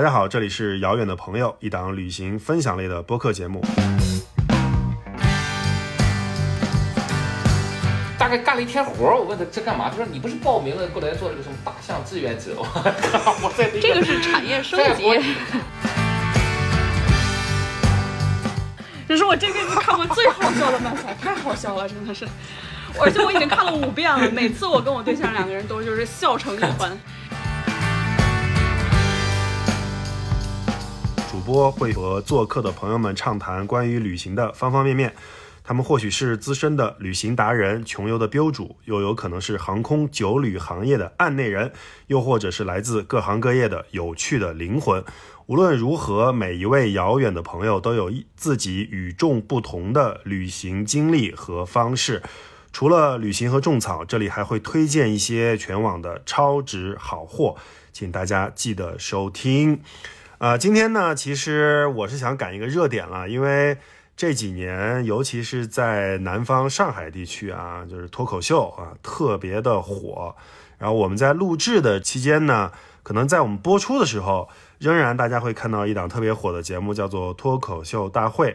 大家好，这里是遥远的朋友，一档旅行分享类的播客节目。大概干了一天活儿，我问他这干嘛？他说你不是报名了过来做这个什么大象志愿者吗？我在那这个是产业升级。这是我这辈子看过最好笑的漫才，太好笑了，真的是。而且我已经看了五遍了，每次我跟我对象两个人都就是笑成一团。播会和做客的朋友们畅谈关于旅行的方方面面。他们或许是资深的旅行达人、穷游的标主，又有可能是航空酒旅行业的案内人，又或者是来自各行各业的有趣的灵魂。无论如何，每一位遥远的朋友都有自己与众不同的旅行经历和方式。除了旅行和种草，这里还会推荐一些全网的超值好货，请大家记得收听。啊，今天呢，其实我是想赶一个热点了，因为。这几年，尤其是在南方上海地区啊，就是脱口秀啊，特别的火。然后我们在录制的期间呢，可能在我们播出的时候，仍然大家会看到一档特别火的节目，叫做《脱口秀大会》。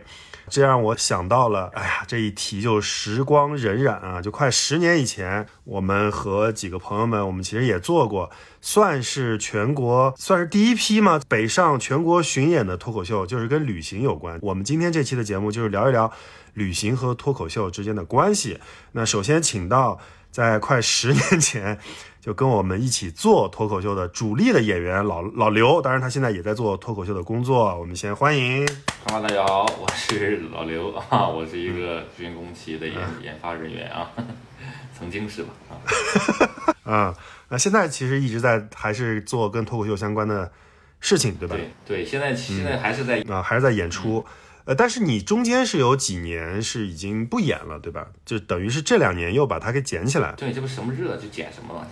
这让我想到了，哎呀，这一提就时光荏苒啊，就快十年以前，我们和几个朋友们，我们其实也做过，算是全国算是第一批嘛，北上全国巡演的脱口秀，就是跟旅行有关。我们今天这期的节目就是聊一聊旅行和脱口秀之间的关系。那首先请到在快十年前。就跟我们一起做脱口秀的主力的演员老老刘，当然他现在也在做脱口秀的工作。我们先欢迎。哈喽，大家好，我是老刘啊，我是一个军工企业的研研发人员啊，曾经是吧？啊，那现在其实一直在还是做跟脱口秀相关的事情，对吧？对对，现在现在还是在啊，还是在演出。呃，但是你中间是有几年是已经不演了，对吧？就等于是这两年又把它给捡起来。对，这不什么热就捡什么了。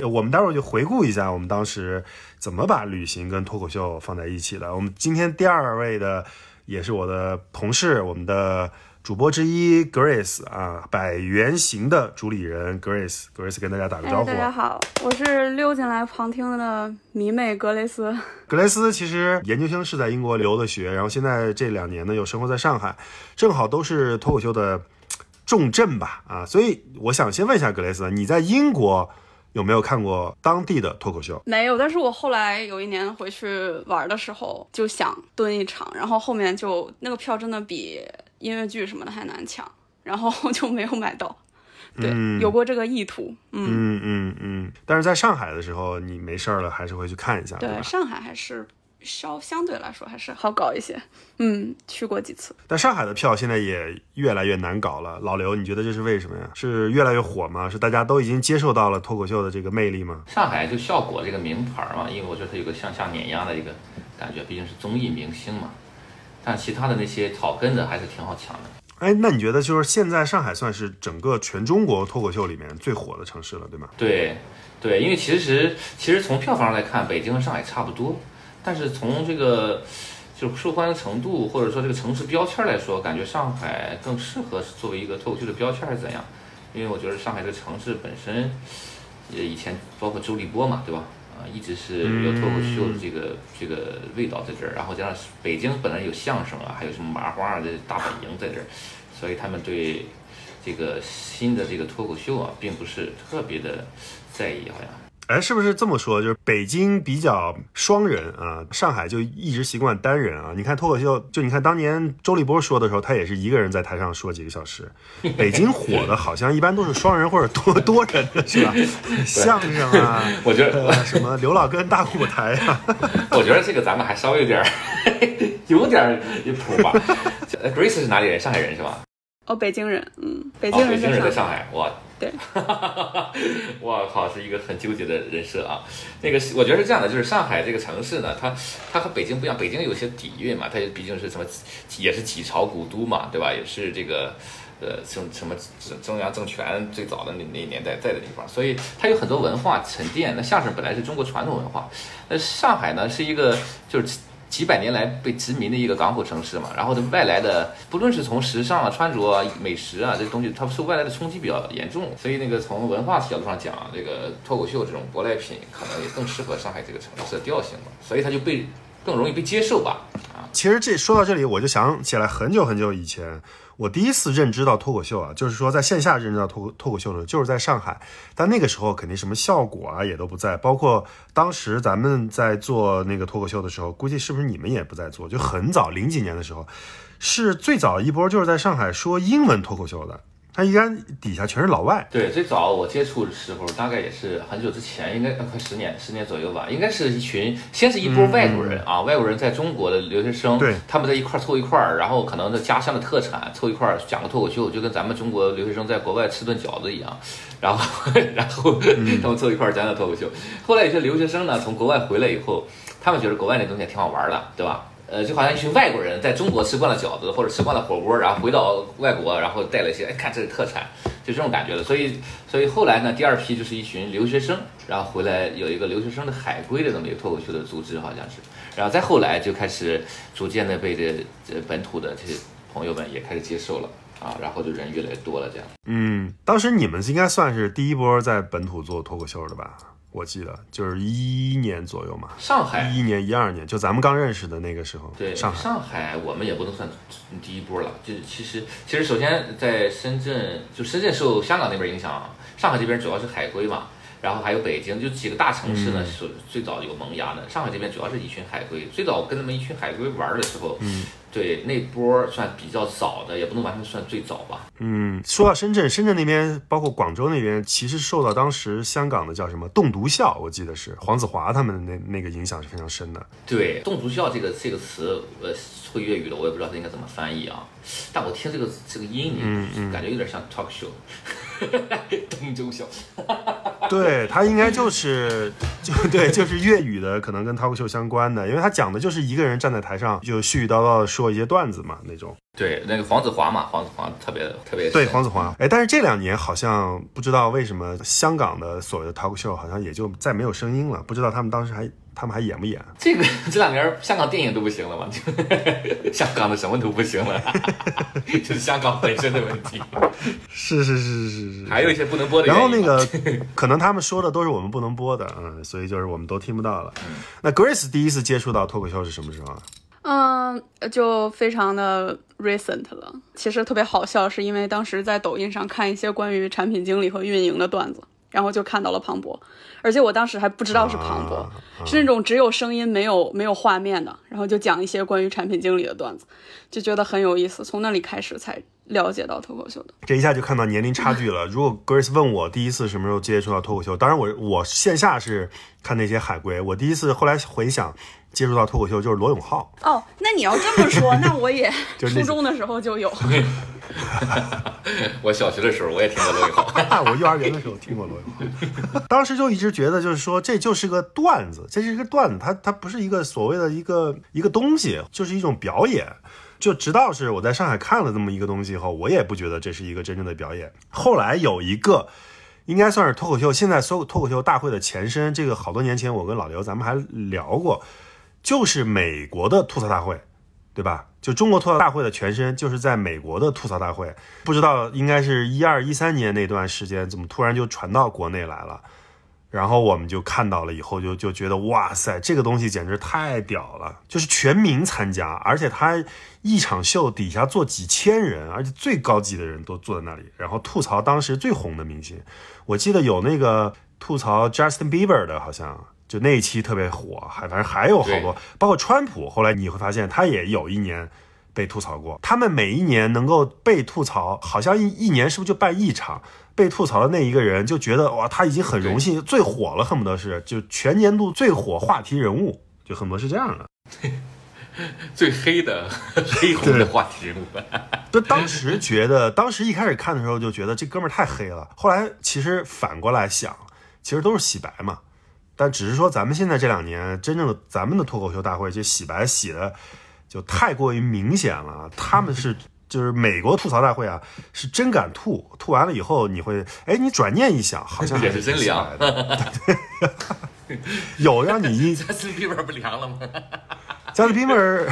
我们待会儿就回顾一下我们当时怎么把旅行跟脱口秀放在一起的。我们今天第二位的也是我的同事，我们的。主播之一 Grace 啊，百元行的主理人 Grace，Grace 跟大家打个招呼。大家好，我是溜进来旁听的迷妹格雷斯。格雷斯其实研究生是在英国留的学，然后现在这两年呢又生活在上海，正好都是脱口秀的重镇吧啊，所以我想先问一下格雷斯，你在英国有没有看过当地的脱口秀？没有，但是我后来有一年回去玩的时候就想蹲一场，然后后面就那个票真的比。音乐剧什么的还难抢，然后就没有买到。对，有过这个意图。嗯嗯嗯。但是在上海的时候，你没事儿了还是会去看一下。对，上海还是稍相对来说还是好搞一些。嗯，去过几次。但上海的票现在也越来越难搞了。老刘，你觉得这是为什么呀？是越来越火吗？是大家都已经接受到了脱口秀的这个魅力吗？上海就效果这个名牌嘛，因为我觉得它有个向下碾压的一个感觉，毕竟是综艺明星嘛。但其他的那些草根的还是挺好抢的。哎，那你觉得就是现在上海算是整个全中国脱口秀里面最火的城市了，对吗？对，对，因为其实其实从票房上来看，北京和上海差不多，但是从这个就受欢迎程度或者说这个城市标签来说，感觉上海更适合作为一个脱口秀的标签还是怎样？因为我觉得上海这个城市本身，也以前包括周立波嘛，对吧？一直是有脱口秀的这个这个味道在这儿，然后加上北京本来有相声啊，还有什么麻花啊的大本营在这儿，所以他们对这个新的这个脱口秀啊，并不是特别的在意，好像。哎，是不是这么说？就是北京比较双人啊，上海就一直习惯单人啊。你看脱口秀，就你看当年周立波说的时候，他也是一个人在台上说几个小时。北京火的好像一般都是双人或者多多人的是吧？相声啊，我觉得什么刘老根大舞台啊，我觉得这个咱们还稍微有点有点谱吧。Grace 是哪里人？上海人是吧？哦，北京人，嗯，北京人在上海，哇。对，我靠，是一个很纠结的人设啊。那个，我觉得是这样的，就是上海这个城市呢，它它和北京不一样，北京有些底蕴嘛，它毕竟是什么，也是几朝古都嘛，对吧？也是这个呃，什什么中央政权最早的那那年代在的地方，所以它有很多文化沉淀。那相声本来是中国传统文化，那上海呢是一个就是几百年来被殖民的一个港口城市嘛，然后的外来的，不论是从时尚啊、穿着啊、美食啊这些东西，它受外来的冲击比较严重，所以那个从文化角度上讲，这个脱口秀这种舶来品可能也更适合上海这个城市的调性嘛，所以它就被更容易被接受吧。啊，其实这说到这里，我就想起来很久很久以前，我第一次认知到脱口秀啊，就是说在线下认知到脱脱口秀的时候，就是在上海。但那个时候肯定什么效果啊也都不在，包括当时咱们在做那个脱口秀的时候，估计是不是你们也不在做？就很早零几年的时候，是最早一波就是在上海说英文脱口秀的。他应该底下全是老外，对，最早我接触的时候，大概也是很久之前，应该快十年，十年左右吧。应该是一群，先是一波外国人啊，外国人在中国的留学生，对，他们在一块凑一块儿，然后可能在家乡的特产凑一块儿讲个脱口秀，就跟咱们中国留学生在国外吃顿饺子一样。然后，然后他们凑一块儿讲讲脱口秀。后来有些留学生呢，从国外回来以后，他们觉得国外那东西挺好玩的，对吧？呃，就好像一群外国人在中国吃惯了饺子或者吃惯了火锅，然后回到外国，然后带了一些，哎，看这是特产，就这种感觉的。所以，所以后来呢，第二批就是一群留学生，然后回来有一个留学生的海归的这么一个脱口秀的组织，好像是。然后再后来就开始逐渐的被这这本土的这些朋友们也开始接受了啊，然后就人越来越多了这样。嗯，当时你们应该算是第一波在本土做脱口秀的吧？我记得就是一一年左右嘛，上海。一一年一二年，就咱们刚认识的那个时候。对，上海。上海我们也不能算第一波了，就其实其实首先在深圳，就深圳受香港那边影响，上海这边主要是海归嘛，然后还有北京，就几个大城市呢是最早有萌芽的。上海这边主要是一群海归，最早跟他们一群海归玩的时候，嗯，对那波算比较早的，也不能完全算最早吧。嗯，说到深圳，深圳那边包括广州那边，其实受到当时香港的叫什么栋笃笑，我记得是黄子华他们那那个影响是非常深的。对，栋笃笑这个这个词，呃，会粤语的，我也不知道它应该怎么翻译啊。但我听这个这个音，嗯嗯感觉有点像 talk show，东周小。对他应该就是就对，就是粤语的，可能跟 talk show 相关的，因为他讲的就是一个人站在台上就絮絮叨叨的说一些段子嘛那种。对，那个黄子华嘛，黄子华特别特别对黄子华，哎，但是这两年好像不知道为什么香港的所谓的 talk show 好像也就再没有声音了，不知道他们当时还他们还演不演？这个 这两年香港电影都不行了嘛，就 香港的什么都不行了，就是香港本身的问题。是是是是是，还有一些不能播的。然后那个可能他们说的都是我们不能播的，嗯，所以就是我们都听不到了。那 Grace 第一次接触到脱口秀是什么时候啊？嗯，就非常的 recent 了。其实特别好笑，是因为当时在抖音上看一些关于产品经理和运营的段子，然后就看到了庞博，而且我当时还不知道是庞博，是那种只有声音没有没有画面的，然后就讲一些关于产品经理的段子，就觉得很有意思。从那里开始才了解到脱口秀的。这一下就看到年龄差距了。如果 Grace 问我第一次什么时候接触到脱口秀，当然我我线下是看那些海归，我第一次后来回想。接触到脱口秀就是罗永浩哦，那你要这么说，那我也 初中的时候就有。我小学的时候我也听过罗永浩，我幼儿园的时候听过罗永浩，当时就一直觉得就是说这就是个段子，这是一个段子，它它不是一个所谓的一个一个东西，就是一种表演。就直到是我在上海看了这么一个东西以后，我也不觉得这是一个真正的表演。后来有一个。应该算是脱口秀，现在所有脱口秀大会的前身。这个好多年前，我跟老刘咱们还聊过，就是美国的吐槽大会，对吧？就中国吐槽大会的前身，就是在美国的吐槽大会。不知道应该是一二一三年那段时间，怎么突然就传到国内来了？然后我们就看到了以后，就就觉得哇塞，这个东西简直太屌了！就是全民参加，而且他一场秀底下坐几千人，而且最高级的人都坐在那里，然后吐槽当时最红的明星。我记得有那个吐槽 Justin Bieber 的，好像就那一期特别火，还反正还有好多，包括川普。后来你会发现，他也有一年被吐槽过。他们每一年能够被吐槽，好像一一年是不是就办一场？被吐槽的那一个人就觉得哇，他已经很荣幸，最火了，恨不得是就全年度最火话题人物，就恨不得是这样的，最黑的黑红的话题人物。就当时觉得，当时一开始看的时候就觉得这哥们儿太黑了。后来其实反过来想，其实都是洗白嘛。但只是说咱们现在这两年真正的咱们的脱口秀大会，就洗白洗的就太过于明显了。他们是。就是美国吐槽大会啊，是真敢吐，吐完了以后你会，哎，你转念一想，好像也是真凉的，有让你一这是屁味不凉了吗？加斯汀比尔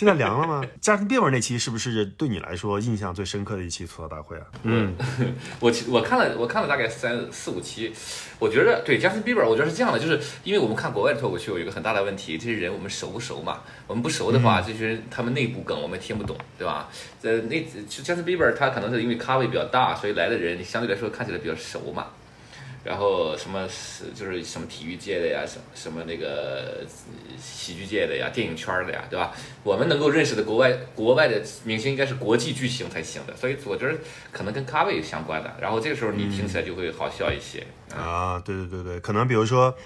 现在凉了吗？加斯汀比尔那期是不是对你来说印象最深刻的一期吐槽大会啊？嗯，我其我看了我看了大概三四五期，我觉得对 Justin Bieber，我觉得是这样的，就是因为我们看国外的脱口秀有一个很大的问题，这些人我们熟不熟嘛？我们不熟的话，这些人他们内部梗我们听不懂，对吧？呃，那 Justin Bieber 他可能是因为咖位比较大，所以来的人相对来说看起来比较熟嘛。然后什么是就是什么体育界的呀，什么什么那个喜剧界的呀，电影圈的呀，对吧？我们能够认识的国外国外的明星应该是国际巨星才行的，所以我觉得可能跟咖位相关的。然后这个时候你听起来就会好笑一些。啊，对对对对，可能比如说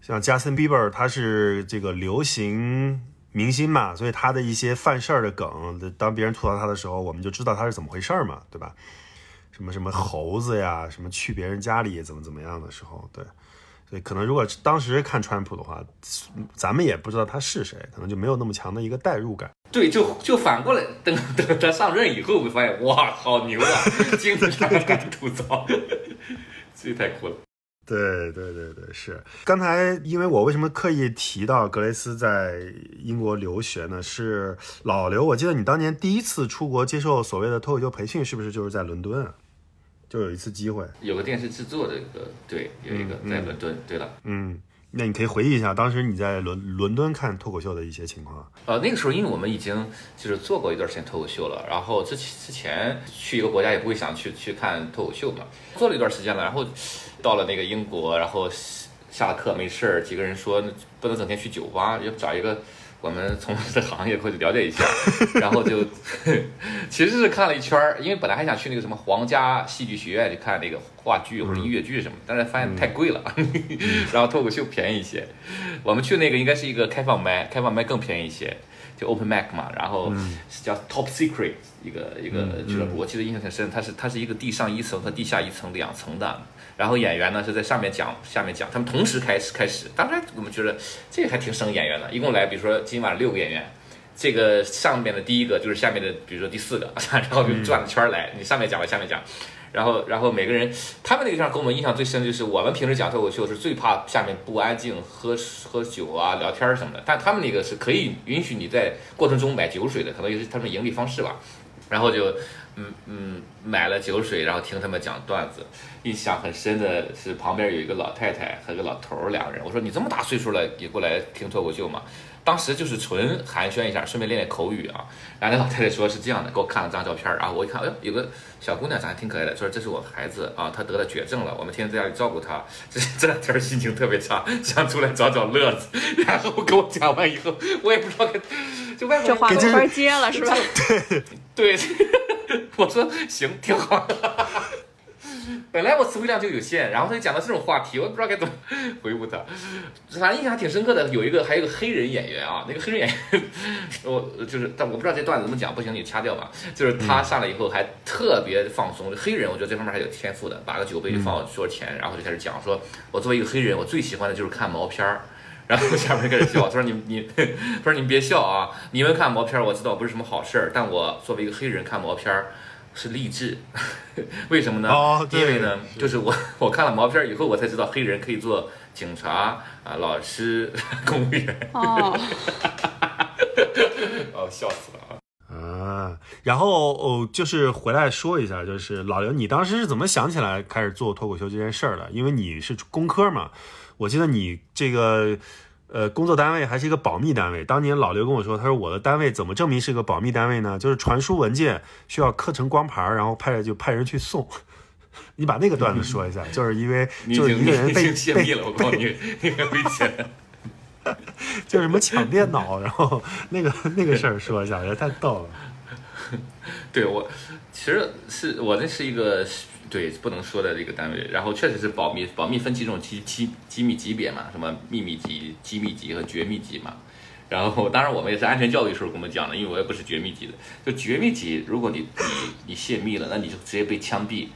像 Justin Bieber，他是这个流行明星嘛，所以他的一些犯事儿的梗，当别人吐槽他的时候，我们就知道他是怎么回事儿嘛，对吧？什么什么猴子呀，什么去别人家里怎么怎么样的时候，对，所以可能如果当时看川普的话，咱们也不知道他是谁，可能就没有那么强的一个代入感。对，就就反过来，等等他上任以后，会发现哇，好牛啊，经常敢吐槽，这太酷了。对对对对，是。刚才因为我为什么刻意提到格雷斯在英国留学呢？是老刘，我记得你当年第一次出国接受所谓的脱口秀培训，是不是就是在伦敦啊？就有一次机会，有个电视制作的一个，对，有一个在伦敦。对了，嗯，那你可以回忆一下当时你在伦伦敦看脱口秀的一些情况。呃，那个时候因为我们已经就是做过一段时间脱口秀了，然后之之前去一个国家也不会想去去看脱口秀嘛，做了一段时间了，然后到了那个英国，然后下了课没事儿，几个人说不能整天去酒吧，要找一个。我们从事的行业过去了解一下，然后就 其实是看了一圈儿，因为本来还想去那个什么皇家戏剧学院去看那个话剧或者音乐剧什么，但是发现太贵了，然后脱口秀便宜一些。我们去那个应该是一个开放麦，开放麦更便宜一些，就 open mic 嘛，然后叫 top secret 一个一个俱乐部，我记得印象很深，它是它是一个地上一层和地下一层两层的。然后演员呢是在上面讲，下面讲，他们同时开始开始。当然我们觉得这个还挺省演员的，一共来，比如说今晚六个演员，这个上面的第一个就是下面的，比如说第四个，然后就转着圈来，你上面讲完下面讲，然后然后每个人，他们那个地方给我们印象最深就是我们平时讲脱口秀是最怕下面不安静，喝喝酒啊聊天什么的，但他们那个是可以允许你在过程中买酒水的，可能也是他们盈利方式吧，然后就。嗯嗯，买了酒水，然后听他们讲段子。印象很深的是旁边有一个老太太和个老头儿两个人。我说你这么大岁数了，也过来听脱口秀嘛？当时就是纯寒暄一下，顺便练练口语啊。然后那老太太说是这样的，给我看了张照片，然后我一看，哎呦，有个小姑娘长得挺可爱的，说这是我孩子啊，她得了绝症了，我们天天在家里照顾她。这这两天心情特别差，想出来找找乐子。然后跟我讲完以后，我也不知道该，就外这话没法接了，是吧？对 对。我说行，挺好。本来我词汇量就有限，然后他就讲到这种话题，我也不知道该怎么回复他。反正印象挺深刻的，有一个还有个黑人演员啊，那个黑人演员，我就是，但我不知道这段子怎么讲，不行你掐掉吧。就是他上来以后还特别放松，黑人我觉得这方面还有天赋的，把个酒杯就放我桌前，然后就开始讲，说我作为一个黑人，我最喜欢的就是看毛片儿。然后下面开始笑，他说：“你 你，他说你别笑啊！你们看毛片，我知道不是什么好事儿，但我作为一个黑人看毛片是励志，为什么呢？因为呢，就是我 我看了毛片以后，我才知道黑人可以做警察啊、老师、公务员。哦，哦，笑死了啊！啊，然后哦，就是回来说一下，就是老刘，你当时是怎么想起来开始做脱口秀这件事儿的？因为你是工科嘛。”我记得你这个，呃，工作单位还是一个保密单位。当年老刘跟我说，他说我的单位怎么证明是个保密单位呢？就是传输文件需要刻成光盘，然后派就派人去送。你把那个段子说一下，就是因为 就是一个人被泄密了，我告诉你，那个危险。就是什么抢电脑，然后那个那个事儿说一下，也太逗了。对我，其实是我那是一个。对，不能说的这个单位，然后确实是保密，保密分几种机机机密级别嘛，什么秘密级、机密级和绝密级嘛。然后当然我们也是安全教育时候跟我们讲的，因为我也不是绝密级的。就绝密级，如果你你你泄密了，那你就直接被枪毙。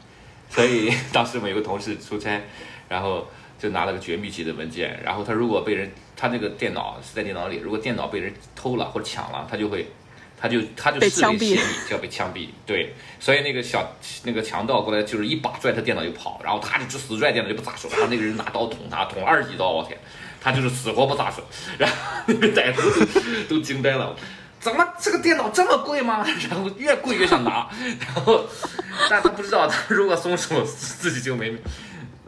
所以 当时我们有个同事出差，然后就拿了个绝密级的文件，然后他如果被人他那个电脑是在电脑里，如果电脑被人偷了或者抢了，他就会。他就他就视为泄密，就要被枪毙。对，所以那个小那个强盗过来就是一把拽他电脑就跑，然后他就死拽电脑就不撒手，然后那个人拿刀捅他，捅二十几刀，我天，他就是死活不撒手，然后那个歹徒都都惊呆了。怎么这个电脑这么贵吗？然后越贵越想拿，然后但他不知道，他如果松手 自己就没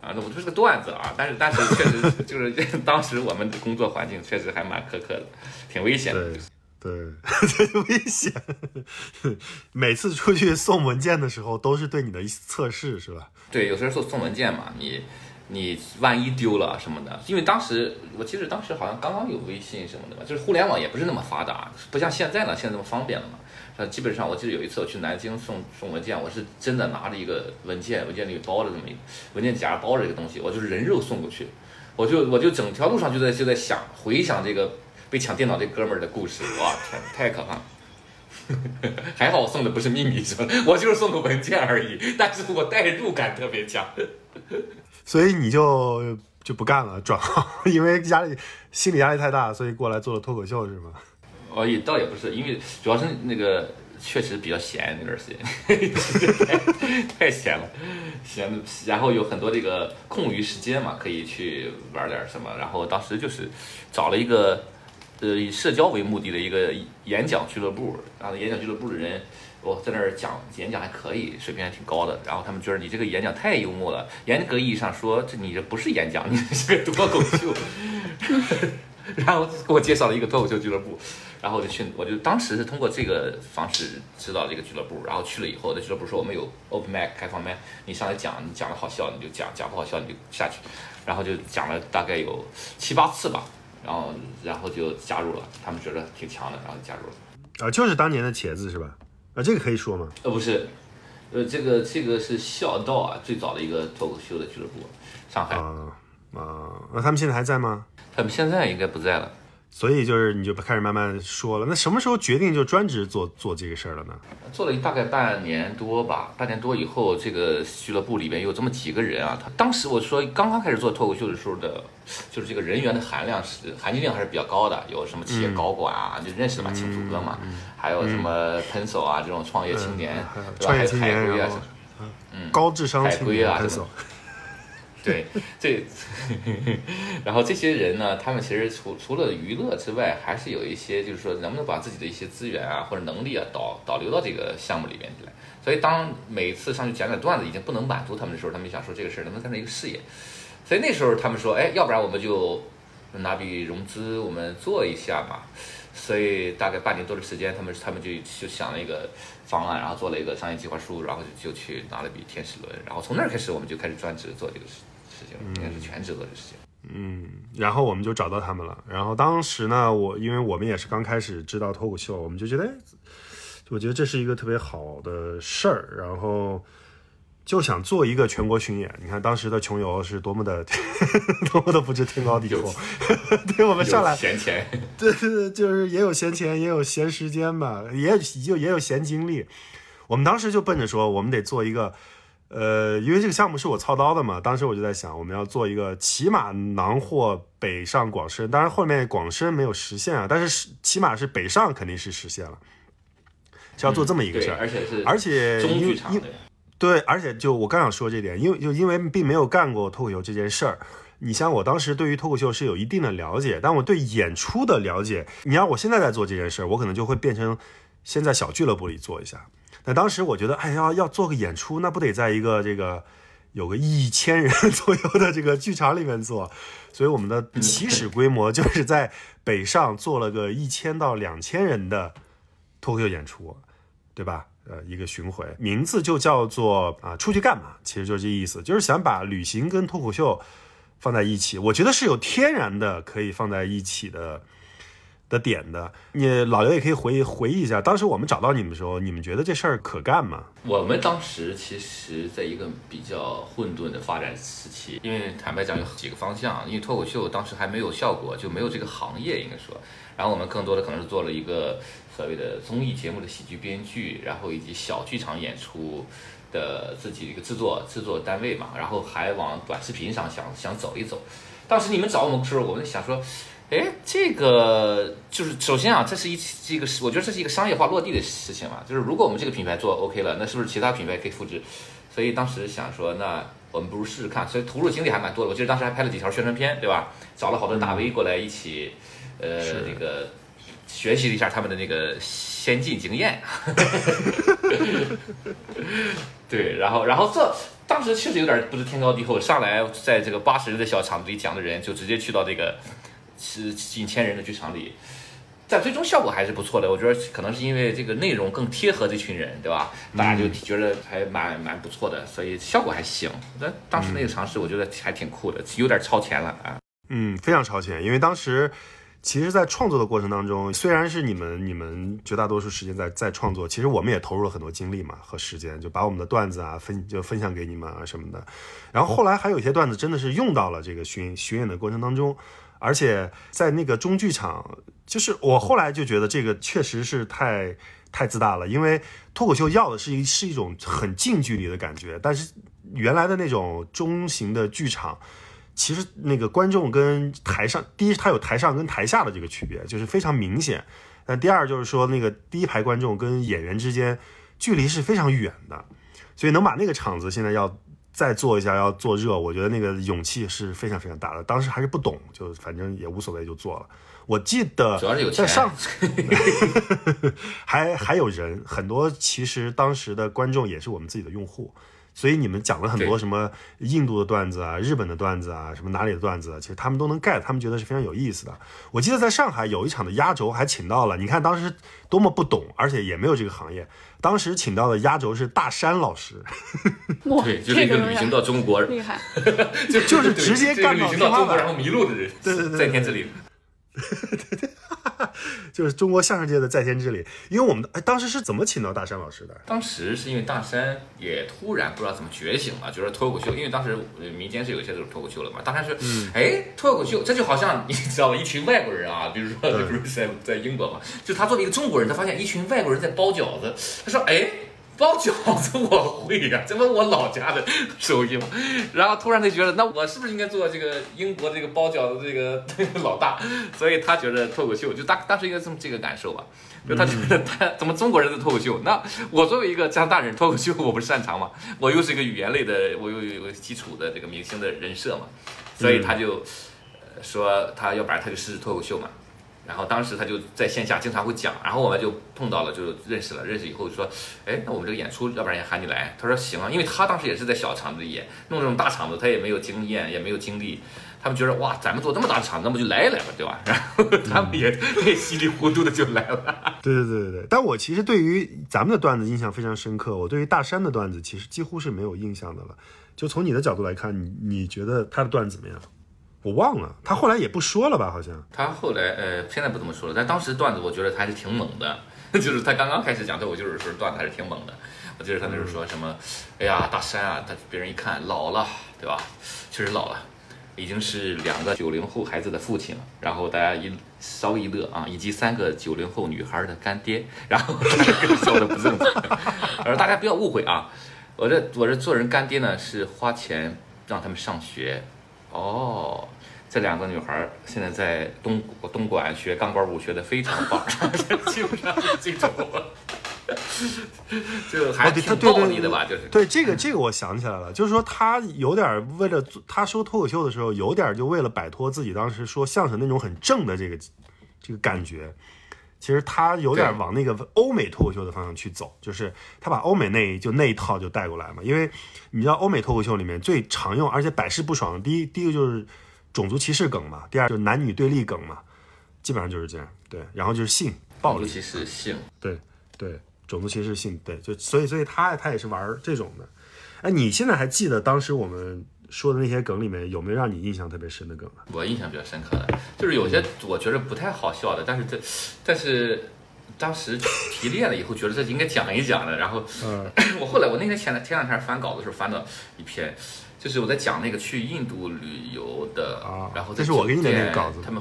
啊。那我就是个段子啊，但是但是确实就是 当时我们的工作环境确实还蛮苛刻的，挺危险的。对，这危险。每次出去送文件的时候，都是对你的测试，是吧？对，有时候送送文件嘛，你。你万一丢了什么的，因为当时我记得当时好像刚刚有微信什么的吧，就是互联网也不是那么发达，不像现在呢，现在这么方便了嘛。呃，基本上我记得有一次我去南京送送文件，我是真的拿着一个文件，文件里包着这么一个文件夹包着一个东西，我就是人肉送过去，我就我就整条路上就在就在想回想这个被抢电脑这哥们儿的故事，哇天，太可怕了。还好我送的不是秘密，我就是送个文件而已，但是我代入感特别强。所以你就就不干了，转行，因为压力心理压力太大，所以过来做了脱口秀是吗？哦，也倒也不是，因为主要是那个确实比较闲那段时间，太闲了，闲的，然后有很多这个空余时间嘛，可以去玩点什么，然后当时就是找了一个呃以社交为目的的一个演讲俱乐部，然后演讲俱乐部的人。我在那儿讲演讲还可以，水平还挺高的。然后他们觉得你这个演讲太幽默了，严格意义上说，这你这不是演讲，你是个脱口秀。然后给我介绍了一个脱口秀俱乐部，然后我就去，我就当时是通过这个方式知道这个俱乐部。然后去了以后，那俱乐部说我们有 open mic 开放麦，你上来讲，你讲的好笑你就讲，讲不好笑你就下去。然后就讲了大概有七八次吧，然后然后就加入了，他们觉得挺强的，然后就加入了。啊，就是当年的茄子是吧？啊，这个可以说吗？呃，不是，呃，这个这个是孝道啊，最早的一个脱口秀的俱乐部，上海。啊啊，那他们现在还在吗？他们现在应该不在了。所以就是你就开始慢慢说了，那什么时候决定就专职做做这个事儿了呢？做了大概半年多吧，半年多以后，这个俱乐部里面有这么几个人啊。他当时我说刚刚开始做脱口秀的时候的，就是这个人员的含量是含金量还是比较高的，有什么企业高管啊，就认识的嘛，青楚哥嘛，还有什么 pencil 啊这种创业青年，对吧？还有海归啊嗯，高智商青年 pencil。对，这，然后这些人呢，他们其实除除了娱乐之外，还是有一些，就是说能不能把自己的一些资源啊或者能力啊导导流到这个项目里面来。所以当每次上去讲讲段子已经不能满足他们的时候，他们就想说这个事儿能不能干成一个事业。所以那时候他们说，哎，要不然我们就拿笔融资，我们做一下嘛。所以大概半年多的时间，他们他们就就想了一个方案，然后做了一个商业计划书，然后就就去拿了笔天使轮，然后从那儿开始我们就开始专职做这个事。事情应该是全职做的事情。嗯，然后我们就找到他们了。然后当时呢，我因为我们也是刚开始知道脱口秀，我们就觉得，我觉得这是一个特别好的事儿。然后就想做一个全国巡演。你看当时的穷游是多么的，多么的不知天高地厚。对，我们上来闲钱，对对对，就是也有闲钱，也有闲时间吧，也就也有闲精力。我们当时就奔着说，我们得做一个。呃，因为这个项目是我操刀的嘛，当时我就在想，我们要做一个起码囊括北上广深，当然后面广深没有实现啊，但是起码是北上肯定是实现了，是要做这么一个事儿，而且是而且中剧场对，而且就我刚想说这点，因为就因为并没有干过脱口秀这件事儿，你像我当时对于脱口秀是有一定的了解，但我对演出的了解，你要我现在在做这件事儿，我可能就会变成先在小俱乐部里做一下。那当时我觉得，哎，要要做个演出，那不得在一个这个有个一千人 左右的这个剧场里面做，所以我们的起始规模就是在北上做了个一千到两千人的脱口秀演出，对吧？呃，一个巡回，名字就叫做啊，出去干嘛？其实就是这意思，就是想把旅行跟脱口秀放在一起，我觉得是有天然的可以放在一起的。的点的，你老刘也可以回忆回忆一下，当时我们找到你们的时候，你们觉得这事儿可干吗？我们当时其实在一个比较混沌的发展时期，因为坦白讲有几个方向，因为脱口秀当时还没有效果，就没有这个行业应该说，然后我们更多的可能是做了一个所谓的综艺节目的喜剧编剧，然后以及小剧场演出的自己一个制作制作单位嘛，然后还往短视频上想想走一走。当时你们找我们的时候，我们想说。哎，这个就是首先啊，这是一这个是我觉得这是一个商业化落地的事情嘛。就是如果我们这个品牌做 OK 了，那是不是其他品牌可以复制？所以当时想说，那我我们不如试试看，所以投入精力还蛮多的。我记得当时还拍了几条宣传片，对吧？找了好多大 V 过来一起，呃，这个学习了一下他们的那个先进经验。对，然后然后这当时确实有点不知天高地厚，上来在这个八十人的小场子里讲的人，就直接去到这个是近千人的剧场里。但最终效果还是不错的，我觉得可能是因为这个内容更贴合这群人，对吧？大家就觉得还蛮蛮不错的，所以效果还行。那当时那个尝试，我觉得还挺酷的，有点超前了啊。嗯，非常超前，因为当时其实，在创作的过程当中，虽然是你们你们绝大多数时间在在创作，其实我们也投入了很多精力嘛和时间，就把我们的段子啊分就分享给你们啊什么的。然后后来还有一些段子真的是用到了这个巡巡演的过程当中。而且在那个中剧场，就是我后来就觉得这个确实是太太自大了，因为脱口秀要的是一是一种很近距离的感觉，但是原来的那种中型的剧场，其实那个观众跟台上，第一它有台上跟台下的这个区别，就是非常明显。那第二就是说，那个第一排观众跟演员之间距离是非常远的，所以能把那个场子现在要。再做一下要做热，我觉得那个勇气是非常非常大的。当时还是不懂，就反正也无所谓就做了。我记得在上，还还有人很多，其实当时的观众也是我们自己的用户。所以你们讲了很多什么印度的段子啊、日本的段子啊、什么哪里的段子，其实他们都能 get，他们觉得是非常有意思的。我记得在上海有一场的压轴还请到了，你看当时多么不懂，而且也没有这个行业，当时请到的压轴是大山老师。哇，对，就是一个旅行到中国，厉害，就就是直接干旅行到中国然后迷路的人，对对对，在天之灵。对对，就是中国相声界的在天之灵。因为我们的哎，当时是怎么请到大山老师的？当时是因为大山也突然不知道怎么觉醒了，就是脱口秀，因为当时民间是有一些这种脱口秀了嘛。大山说，哎，脱口秀，这就好像你知道吗？一群外国人啊，比如说，比如在在英国嘛，就他作为一个中国人，他发现一群外国人在包饺子，他说，哎。包饺子我会呀，这不我老家的手艺吗？然后突然就觉得，那我是不是应该做这个英国这个包饺子这个老大？所以他觉得脱口秀就当当时应该这么这个感受吧，就他觉得他怎么中国人的脱口秀？那我作为一个加拿大人，脱口秀我不是擅长嘛？我又是一个语言类的，我又有个基础的这个明星的人设嘛，所以他就说他要不然他就试试脱口秀嘛。然后当时他就在线下经常会讲，然后我们就碰到了，就认识了。认识以后就说，哎，那我们这个演出，要不然也喊你来。他说行啊，因为他当时也是在小场子里演，弄这种大场子，他也没有经验，也没有经历。他们觉得哇，咱们做这么大的场子，那不就来一来吧，对吧？然后他们也也稀里糊涂的就来了。对对对对对。但我其实对于咱们的段子印象非常深刻，我对于大山的段子其实几乎是没有印象的了。就从你的角度来看，你你觉得他的段子怎么样？我忘了，他后来也不说了吧？好像他后来呃，现在不怎么说了。但当时段子，我觉得他还是挺猛的。就是他刚刚开始讲脱口秀的时候，段子还是挺猛的。我记得他那时候说什么：“哎呀，大山啊，他别人一看老了，对吧？确实老了，已经是两个九零后孩子的父亲了。然后大家一稍微一乐啊，以及三个九零后女孩的干爹。然后笑的不正常。他说大家不要误会啊，我这我这做人干爹呢，是花钱让他们上学。哦。”这两个女孩现在在东东莞学钢管舞，学的非常棒，基本上是这种，就还挺暴力的吧？就是对这个这个我想起来了，就是说他有点为了他说脱口秀的时候，有点就为了摆脱自己当时说相声那种很正的这个这个感觉，其实他有点往那个欧美脱口秀的方向去走，就是他把欧美那就那一套就带过来嘛。因为你知道欧美脱口秀里面最常用而且百试不爽的，第一第一个就是。种族歧视梗嘛，第二就是男女对立梗嘛，基本上就是这样。对，然后就是性暴力，歧视性，对对，种族歧视性，对，就所以所以他他也是玩这种的。哎，你现在还记得当时我们说的那些梗里面有没有让你印象特别深的梗啊？我印象比较深刻的，就是有些我觉得不太好笑的，但是这但是当时提炼了以后，觉得这应该讲一讲的。然后，嗯，我后来我那天前前两天翻稿的时候翻到一篇。就是我在讲那个去印度旅游的，然后这是我给你的那个稿子。他们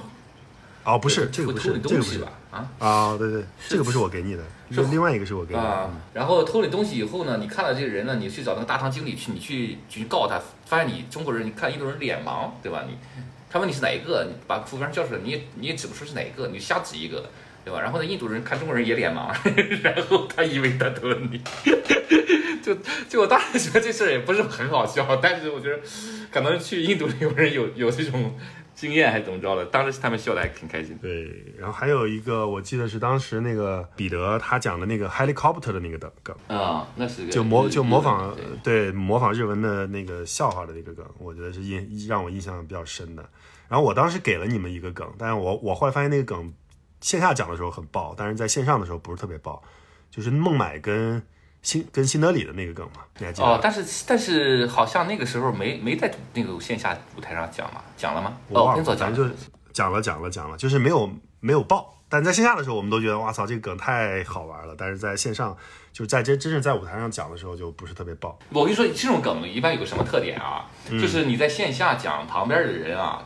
哦，不是这个不是这个不是吧？啊啊，对对，这个不是我给你的，是另外一个是我给你的。然后偷你东西以后呢，你看到这个人呢，你去找那个大堂经理去，你去去告他，发现你中国人，你看印度人脸盲，对吧？你他问你是哪一个，你把服务员叫出来，你也你也指不出是哪一个，你就瞎指一个，对吧？然后呢，印度人看中国人也脸盲，然后他以为他偷了你，就就我当时觉得这事儿也不是很好笑，但是我觉得可能去印度旅游人有有这种经验还是怎么着的，当时他们笑的还挺开心。对，然后还有一个我记得是当时那个彼得他讲的那个 helicopter 的那个的梗，啊、那是就模就模仿对对模仿日文的那个笑话的那个梗，我觉得是印让我印象比较深的。然后我当时给了你们一个梗，但是我我后来发现那个梗线下讲的时候很爆，但是在线上的时候不是特别爆，就是孟买跟辛跟新德里的那个梗嘛，你还记得吗？哦，但是但是好像那个时候没没在那个线下舞台上讲嘛，讲了吗？哦，我忘了，很早讲了反正就讲了讲了讲了，就是没有没有爆。但在线下的时候，我们都觉得哇操，这个梗太好玩了。但是在线上，就是在真真正在舞台上讲的时候，就不是特别爆。我跟你说，这种梗一般有个什么特点啊？就是你在线下讲，旁边的人啊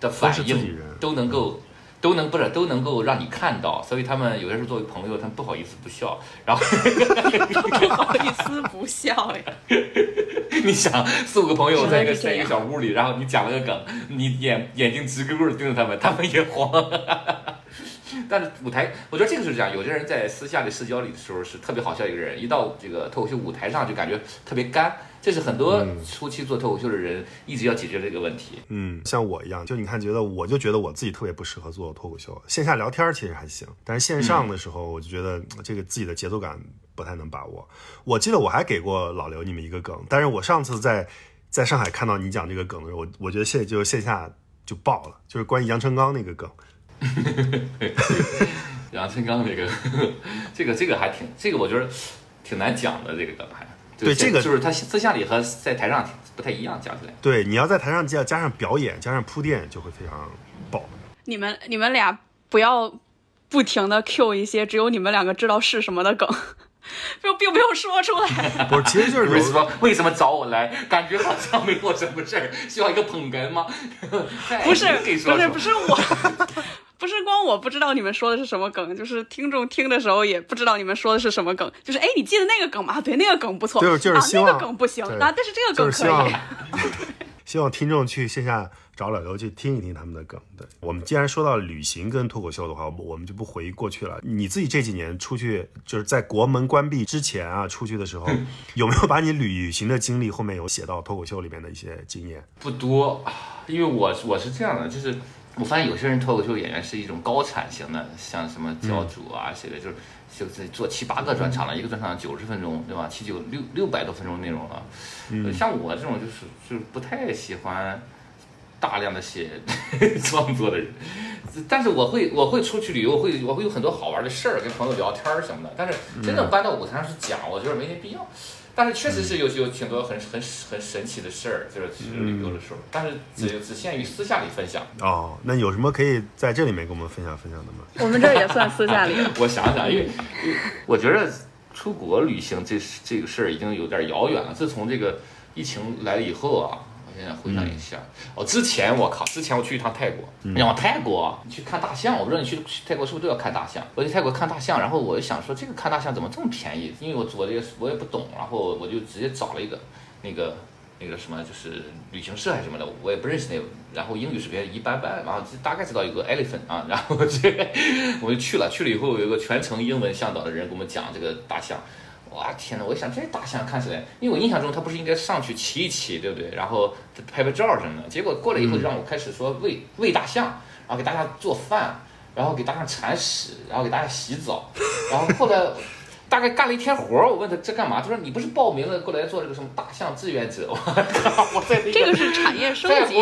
的反应人都能够。都能不是都能够让你看到，所以他们有些时候作为朋友，他们不好意思不笑。然后不好意思不笑呀。你想四五个朋友在一个在一个小屋里，然后你讲了个梗，你眼眼睛直勾勾的盯着他们，他们也慌。但是舞台，我觉得这个是这样，有些人在私下里社交里的时候是特别好笑一个人，一到这个脱口秀舞台上就感觉特别干，这是很多初期做脱口秀的人一直要解决这个问题。嗯，像我一样，就你看，觉得我就觉得我自己特别不适合做脱口秀。线下聊天其实还行，但是线上的时候，我就觉得呃这个自己的节奏感不太能把握。我记得我还给过老刘你们一个梗，但是我上次在在上海看到你讲这个梗的时候，我我觉得线就线下就爆了，就是关于杨成刚那个梗。杨成刚 这个，这个这个还挺，这个我觉得挺难讲的，这个梗还。对这个就是他私下里和在台上不太一样，讲起来。对，你要在台上加加上表演，加上铺垫，就会非常爆。你们你们俩不要不停的 Q 一些只有你们两个知道是什么的梗，并并没有说出来。不是，其实就是 说为什么找我来？感觉好像没有什么事儿，需要一个捧哏吗？不是不是不是我，不光我不知道你们说的是什么梗，就是听众听的时候也不知道你们说的是什么梗。就是哎，你记得那个梗吗？啊对，那个梗不错。就是就是希啊、那个梗不行对啊，但是这个梗就是希望可以。希望听众去线下找老刘去听一听他们的梗。对我们既然说到旅行跟脱口秀的话，我们就不回忆过去了。你自己这几年出去，就是在国门关闭之前啊，出去的时候，有没有把你旅行的经历后面有写到脱口秀里面的一些经验？不多，因为我我是这样的，就是我发现有些人脱口秀演员是一种高产型的，像什么教主啊，谁的就是就是做七八个专场了，一个专场九十分钟，对吧？七九六六百多分钟内容了。呃像我这种就是就是不太喜欢大量的写 创作的人，但是我会我会出去旅游，我会我会有很多好玩的事儿，跟朋友聊天儿什么的。但是真正搬到舞台上去讲，我觉得没那必要。但是确实是有有挺多很很很神奇的事儿，就是去旅游的时候，但是只只限于私下里分享。哦，那有什么可以在这里面跟我们分享分享的吗？我们这儿也算私下里。我想想，因为因为我觉得出国旅行这这个事儿已经有点遥远了。自从这个疫情来了以后啊，我现在回想一下，哦，之前我靠，之前我去一趟泰国，你往泰国你去看大象，我不知道你去去泰国是不是都要看大象？我去泰国看大象，然后我就想说，这个看大象怎么这么便宜？因为我我这个我也不懂，然后我就直接找了一个那个。那个什么，就是旅行社还是什么的，我也不认识那个，然后英语水平一般般，然后大概知道有个 elephant 啊，然后这我就去了，去了以后有一个全程英文向导的人给我们讲这个大象，哇天呐，我一想这大象看起来，因为我印象中它不是应该上去骑一骑，对不对？然后拍拍照什么的，结果过来以后就让我开始说喂喂大象，然后给大家做饭，然后给大象铲屎，然后给大家洗澡，然后后来。大概干了一天活儿，我问他这干嘛？他说你不是报名了过来做这个什么大象志愿者？我靠！我在那这个是产业升级。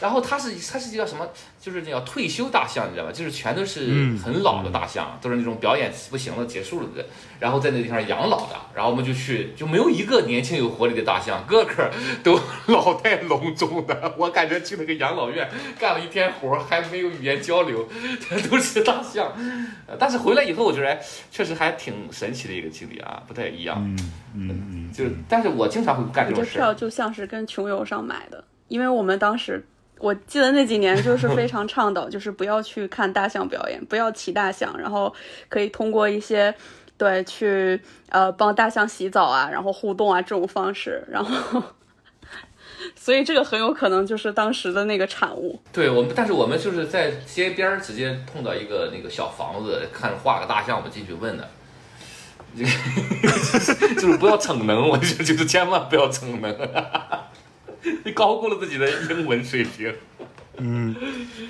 然后他是他是叫什么？就是那叫退休大象，你知道吧？就是全都是很老的大象，都是那种表演不行了结束了的，然后在那地方养老的。然后我们就去，就没有一个年轻有活力的大象，个个都老态龙钟的。我感觉去那个养老院干了一天活儿，还没有语言交流，都是大象。呃但是回来以后，我觉得哎确实还挺神奇的一个经历啊，不太一样。嗯嗯嗯，就是，但是我经常会干这这种事儿。票就像是跟穷游上买的，因为我们当时。我记得那几年就是非常倡导，就是不要去看大象表演，不要骑大象，然后可以通过一些对去呃帮大象洗澡啊，然后互动啊这种方式，然后 所以这个很有可能就是当时的那个产物。对我们，但是我们就是在街边儿直接碰到一个那个小房子，看画个大象，我们进去问的。就是不要逞能，我就就是千万不要逞能，你高估了自己的英文水平。嗯，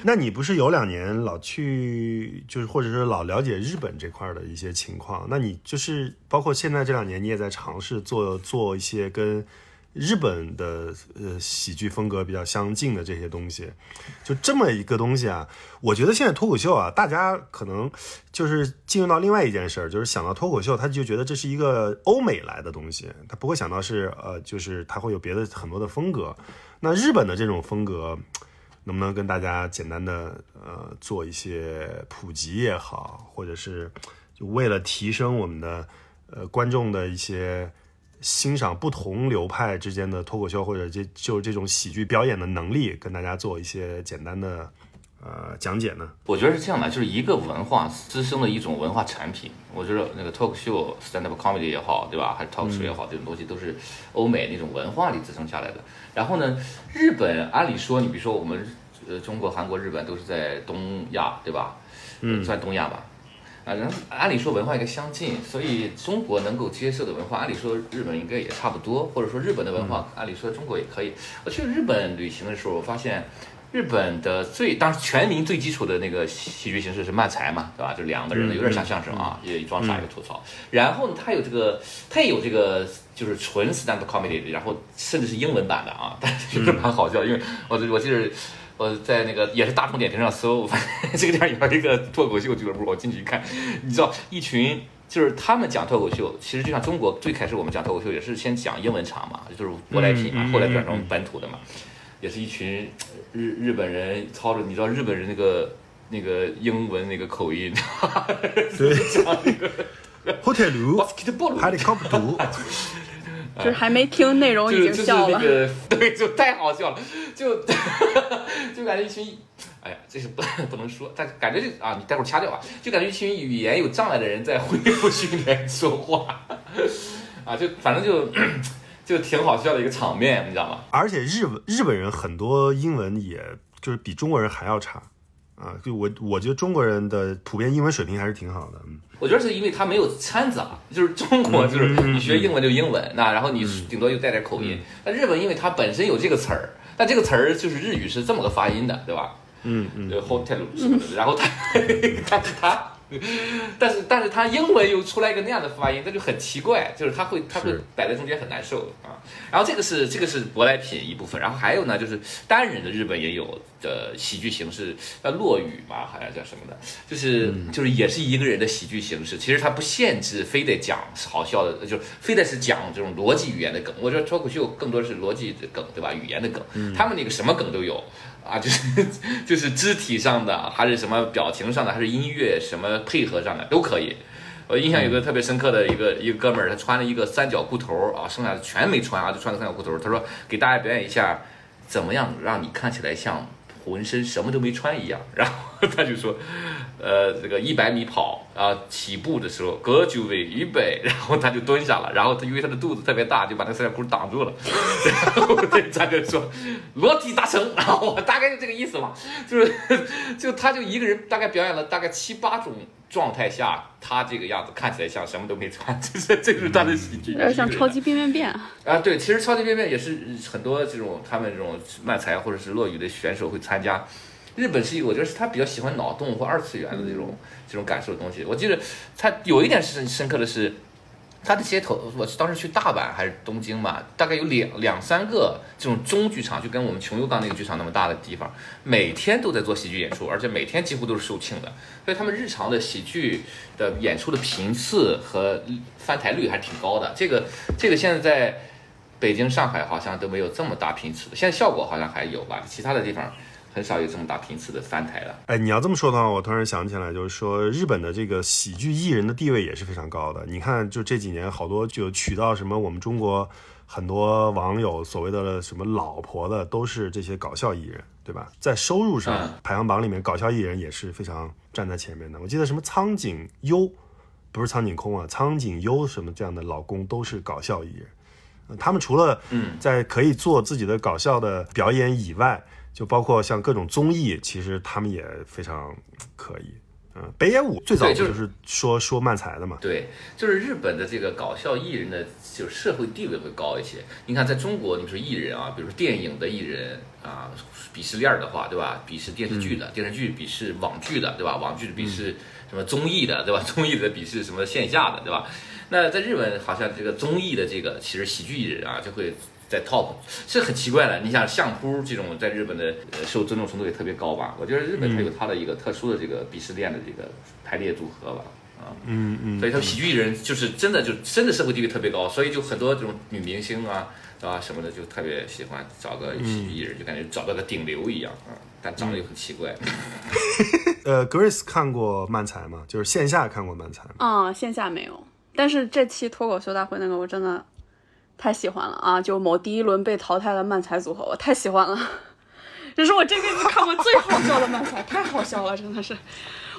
那你不是有两年老去，就是或者是老了解日本这块的一些情况？那你就是包括现在这两年，你也在尝试做做一些跟日本的呃喜剧风格比较相近的这些东西。就这么一个东西啊，我觉得现在脱口秀啊，大家可能就是进入到另外一件事儿，就是想到脱口秀，他就觉得这是一个欧美来的东西，他不会想到是呃，就是他会有别的很多的风格。那日本的这种风格。能不能跟大家简单的呃做一些普及也好，或者是就为了提升我们的呃观众的一些欣赏不同流派之间的脱口秀或者这就是这种喜剧表演的能力，跟大家做一些简单的呃讲解呢？我觉得是这样的，就是一个文化滋生的一种文化产品。我觉得那个脱口秀、stand up comedy 也好，对吧？还是 talk show 也好，这种东西都是欧美那种文化里滋生下来的。然后呢，日本按理说，你比如说我们呃中国、韩国、日本都是在东亚，对吧？嗯算东亚吧。啊，然后按理说文化应该相近，所以中国能够接受的文化，按理说日本应该也差不多，或者说日本的文化，按理说中国也可以。我去日本旅行的时候，我发现日本的最当时全民最基础的那个喜剧形式是漫才嘛，对吧？就两个人的，有点像相声啊，也装傻一个吐槽。然后呢，他有这个，他也有这个，就是纯 stand up comedy，然后甚至是英文版的啊，但是就是蛮好笑，因为我我记得。我在那个也是大众点评上搜，这个地方有一个脱口秀俱乐部，我进去一看，你知道，一群就是他们讲脱口秀，其实就像中国最开始我们讲脱口秀也是先讲英文场嘛，就是舶来品嘛，嗯嗯后来转成本土的嘛，也是一群日日本人操着，你知道日本人那个那个英文那个口音，对。讲那个，hotel 巴斯克波鲁，哈利康普图，就是还没听内容已经笑了。那个，对，就太好笑了，就就感觉一群，哎呀，这是不不能说，但感觉就啊，你待会儿掐掉啊，就感觉一群语言有障碍的人在恢复训练 说话，啊，就反正就就挺好笑的一个场面，你知道吗？而且日本日本人很多英文也就是比中国人还要差啊，就我我觉得中国人的普遍英文水平还是挺好的，嗯。我觉得是因为他没有掺杂，就是中国就是你学英文就英文，那然后你顶多就带点口音。那日本因为它本身有这个词儿，但这个词儿就是日语是这么个发音的，对吧？嗯嗯，对 hotel 什么的，然后他，他他，但是但是他英文又出来一个那样的发音，那就很奇怪，就是他会他会摆在中间很难受啊。然后这个是这个是舶来品一部分，然后还有呢就是单人的日本也有的喜剧形式，叫落语嘛，好像叫什么的，就是就是也是一个人的喜剧形式，其实它不限制非得讲好笑的，就是非得是讲这种逻辑语言的梗。我觉得脱口秀更多是逻辑的梗，对吧？语言的梗，他们那个什么梗都有。啊，就是 就是肢体上的，还是什么表情上的，还是音乐什么配合上的都可以。我印象有个特别深刻的一个一个哥们儿，他穿了一个三角裤头儿啊，剩下的全没穿啊，就穿个三角裤头儿。他说给大家表演一下，怎么样让你看起来像浑身什么都没穿一样。然后 他就说，呃，这个一百米跑啊，起步的时候各就位预备，然后他就蹲下了，然后他因为他的肚子特别大，就把那三角裤挡住了。然后他就说裸体达成，然后我大概就这个意思嘛，就是就他就一个人大概表演了大概七八种状态下，他这个样子看起来像什么都没穿，这是这是他的喜剧，有点像超级变变变。啊，对，其实超级变变也是很多这种他们这种漫才或者是落语的选手会参加。日本是一个，我觉得是他比较喜欢脑洞或二次元的这种这种感受的东西。我记得他有一点是深刻的是，他的街头，我当时去大阪还是东京嘛，大概有两两三个这种中剧场，就跟我们琼油冈那个剧场那么大的地方，每天都在做喜剧演出，而且每天几乎都是售罄的，所以他们日常的喜剧的演出的频次和翻台率还挺高的。这个这个现在在北京、上海好像都没有这么大频次的，现在效果好像还有吧，其他的地方很少有这么大频次的翻台了。哎，你要这么说的话，我突然想起来，就是说日本的这个喜剧艺人的地位也是非常高的。你看，就这几年好多就娶到什么我们中国很多网友所谓的什么老婆的，都是这些搞笑艺人，对吧？在收入上嗯排行榜里面，搞笑艺人也是非常站在前面的。我记得什么苍井优，不是苍井空啊，苍井优什么这样的老公都是搞笑艺人呃他们除了嗯在可以做自己的搞笑的表演以外，就包括像各种综艺，其实他们也非常可以。嗯，北野武最早就是是说说漫才的嘛？对，就是日本的这个搞笑艺人的，就是社会地位会高一些。你看，在中国，你说艺人啊，比如说电影的艺人啊，鄙视链儿的话，对吧？鄙视电视剧的，电视剧鄙视网剧的，对吧？网剧鄙视什么综艺的，对吧？综艺的鄙视什么线下的，对吧？那在日本，好像这个综艺的这个其实喜剧艺人啊，就会在 top，是很奇怪的。你想相扑这种在日本的呃受尊重程度也特别高吧？我觉得日本它有它的一个特殊的这个鄙视链的这个排列组合吧。啊，嗯嗯，所以他们喜剧艺人就是真的就真的社会地位特别高，所以就很多这种女明星啊啊什么的就特别喜欢找个喜剧艺人，就感觉找到个顶流一样啊，但长得又很奇怪。呃，Grace 看过漫才吗？就是线下看过漫才吗？啊、线下没有，但是这期脱口秀大会那个我真的太喜欢了啊！就某第一轮被淘汰的漫才组合，我太喜欢了，这是我这辈子看过最好笑的漫才，太好笑了，真的是。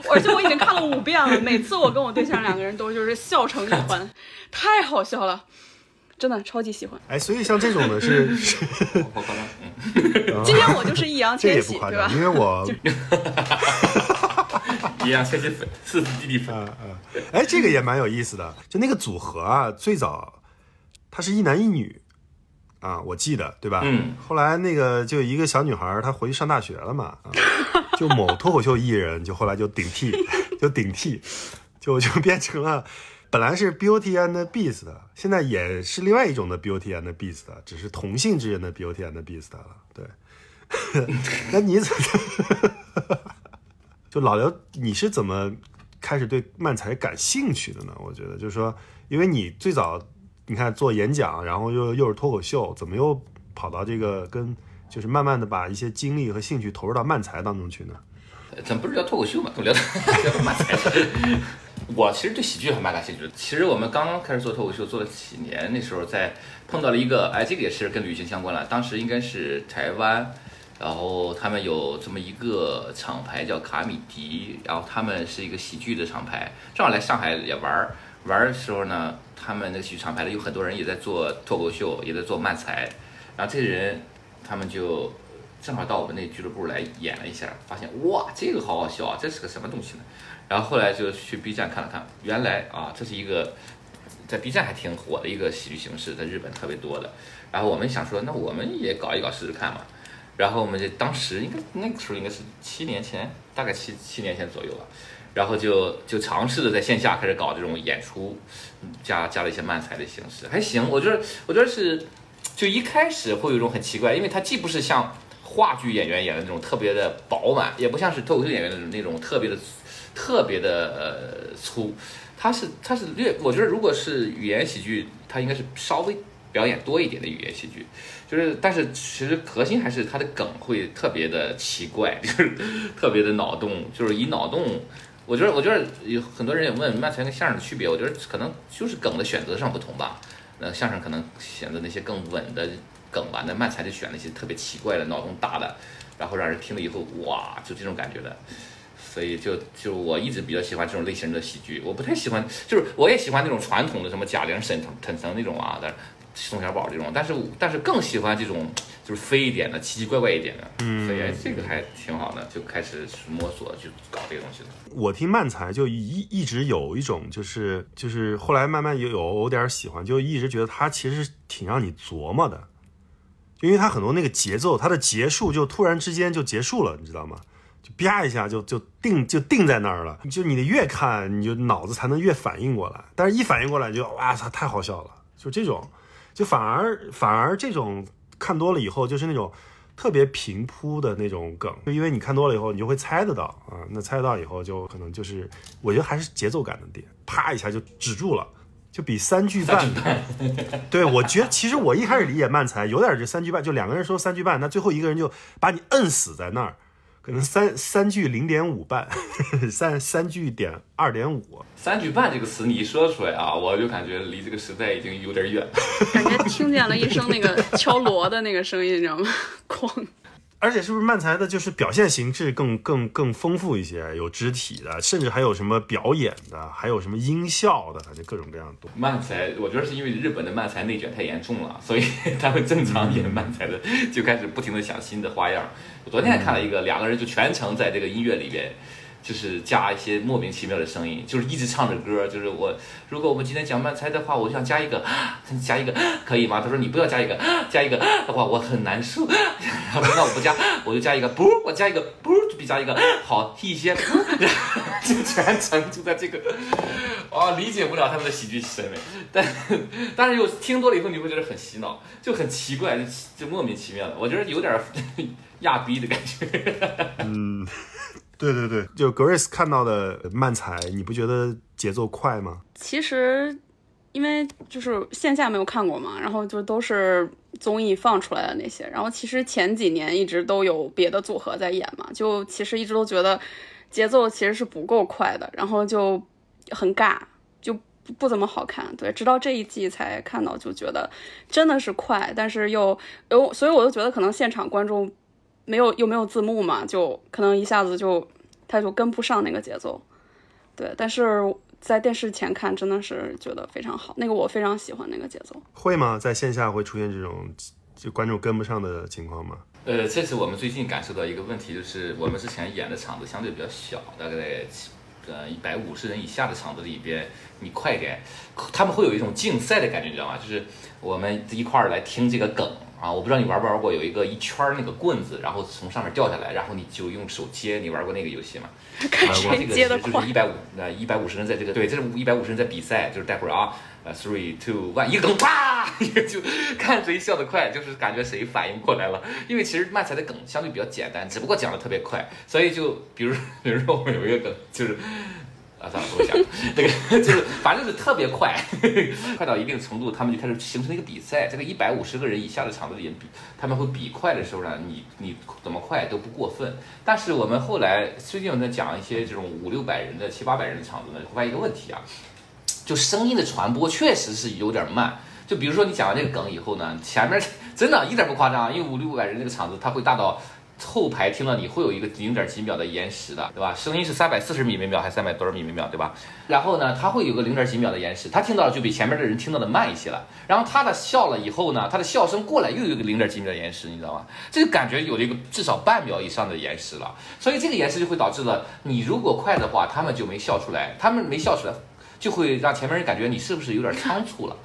而且我已经看了五遍了，每次我跟我对象两个人都就是笑成一团，太好笑了，真的超级喜欢。哎，所以像这种的是，今天我就是易烊这也千玺，不夸对吧张，？因为我 一样千玺粉，四四弟弟粉，啊啊，哎，这个也蛮有意思的。就那个组合啊，最早他是一男一女啊，我记得对吧？嗯。后来那个就一个小女孩，她回去上大学了嘛，啊、就某脱口秀艺人，就后来就顶替，就顶替，就 就变成了。本来是 Beauty and Beast 的，现在也是另外一种的 Beauty and Beast 的，只是同性之间的 Beauty and Beast 了。对，那你怎么？就老刘，你是怎么开始对漫才感兴趣的呢？我觉得就是说，因为你最早你看做演讲，然后又又是脱口秀，怎么又跑到这个跟就是慢慢的把一些精力和兴趣投入到漫才当中去呢？咱不是聊脱口秀嘛，都聊到 聊漫才。我其实对喜剧还蛮感兴趣的。其实我们刚刚开始做脱口秀做了几年，那时候在碰到了一个，哎，这个也是跟旅行相关了。当时应该是台湾，然后他们有这么一个厂牌叫卡米迪，然后他们是一个喜剧的厂牌，正好来上海也玩儿。玩儿的时候呢，他们那个喜剧厂牌的有很多人也在做脱口秀，也在做漫才，然后这些人他们就正好到我们那俱乐部来演了一下，发现哇，这个好好笑啊，这是个什么东西呢？然后后来就去 B 站看了看，原来啊，这是一个在 B 站还挺火的一个喜剧形式，在日本特别多的。然后我们想说，那我们也搞一搞试试看嘛。然后我们就当时应该那个时候应该是七年前，大概七七年前左右了。然后就就尝试着在线下开始搞这种演出，加加了一些漫才的形式，还行。我觉得我觉得是，就一开始会有一种很奇怪，因为它既不是像话剧演员演的那种特别的饱满，也不像是脱口秀演员的那种特别的特别的呃粗，它是它是略，我觉得如果是语言喜剧，它应该是稍微表演多一点的语言喜剧，就是但是其实核心还是它的梗会特别的奇怪，就是特别的脑洞，就是以脑洞。我觉得，我觉得有很多人也问漫才跟相声的区别，我觉得可能就是梗的选择上不同吧。那相声可能选择那些更稳的梗吧，那漫才就选那些特别奇怪的、脑洞大的，然后让人听了以后哇，就这种感觉的。所以就就我一直比较喜欢这种类型的喜剧，我不太喜欢，就是我也喜欢那种传统的什么贾玲、沈腾、沈腾那种啊，但是宋小宝这种，但是但是更喜欢这种就是飞一点的、奇奇怪怪一点的。嗯，所以哎这个还挺好的，就开始摸索去搞这个东西了。我听漫才就一一直有一种就是就是后来慢慢也有有点喜欢，就一直觉得他其实挺让你琢磨的，就因为他很多那个节奏，他的结束就突然之间就结束了，你知道吗？就啪一下就就定就定在那儿了，就你得越看你就脑子才能越反应过来，但是一反应过来就哇操太好笑了，就这种，就反而反而这种看多了以后就是那种。特别平铺的那种梗，就因为你看多了以后，你就会猜得到啊。那猜得到以后，就可能就是，我觉得还是节奏感的点，啪一下就止住了，就比三句半。对，我觉得其实我一开始理解慢才有点这三句半，就两个人说三句半，那最后一个人就把你摁死在那儿，可能三三句零点五半，三三句点二点五。三句半这个词你一说出来啊，我就感觉离这个时代已经有点远了。感觉听见了一声那个敲锣的那个声音，你知道吗？哐！而且是不是漫才的，就是表现形式更更更丰富一些，有肢体的，甚至还有什么表演的，还有什么音效的，反正各种各样的多。漫才，我觉得是因为日本的漫才内卷太严重了，所以 他们正常演漫才的就开始不停的想新的花样。我昨天还看了一个，两个人就全程在这个音乐里边。就是加一些莫名其妙的声音，就是一直唱着歌。就是我，如果我们今天讲慢才的话，我想加一个，加一个可以吗？他说你不要加一个，加一个 的话我很难受。然后那我不加，我就加一个不，我加一个不，比加一个 好一些。就全程就在这个，啊，理解不了他们的喜剧审美，但但是又听多了以后，你会觉得很洗脑，就很奇怪，就就莫名其妙的。我觉得有点亚逼的感觉。嗯。对对对，就 Grace 看到的漫才，你不觉得节奏快吗？其实，因为就是线下没有看过嘛，然后就都是综艺放出来的那些。然后其实前几年一直都有别的组合在演嘛，就其实一直都觉得节奏其实是不够快的，然后就很尬，就不怎么好看。对，直到这一季才看到，就觉得真的是快，但是又有，所以我就觉得可能现场观众。没有又没有字幕嘛，就可能一下子就他就跟不上那个节奏，对。但是在电视前看真的是觉得非常好，那个我非常喜欢那个节奏。会吗？在线下会出现这种就观众跟不上的情况吗？呃，这是我们最近感受到一个问题，就是我们之前演的场子相对比较小，大概在呃一百五十人以下的场子里边，你快点，他们会有一种竞赛的感觉，你知道吗？就是我们一块儿来听这个梗。啊，我不知道你玩不玩过，有一个一圈那个棍子，然后从上面掉下来，然后你就用手接。你玩过那个游戏吗？看谁接的就是一百五，呃，一百五十人在这个，对，这是一百五十人在比赛，就是待会儿啊，呃，three two one，一个梗，啪，也 就看谁笑得快，就是感觉谁反应过来了。因为其实漫才的梗相对比较简单，只不过讲的特别快，所以就比如比如 说我们有一个梗就是。啊，算了，不会讲。那个就是，反正是特别快，快到一定程度，他们就开始形成一个比赛。这个一百五十个人以下的场子里比，他们会比快的时候呢，你你怎么快都不过分。但是我们后来最近我在讲一些这种五六百人的、七八百人的场子呢，会发现一个问题啊，就声音的传播确实是有点慢。就比如说你讲完这个梗以后呢，前面 真的一点不夸张，因为五六百人那个场子，它会大到。后排听了你会有一个零点几秒的延时的，对吧？声音是三百四十米每秒还是三百多少米每秒，对吧？然后呢，他会有个零点几秒的延时，他听到了就比前面的人听到的慢一些了。然后他的笑了以后呢，他的笑声过来又有一个零点几秒的延时，你知道吗？这个感觉有了一个至少半秒以上的延时了。所以这个延时就会导致了你如果快的话，他们就没笑出来，他们没笑出来，就会让前面人感觉你是不是有点仓促了。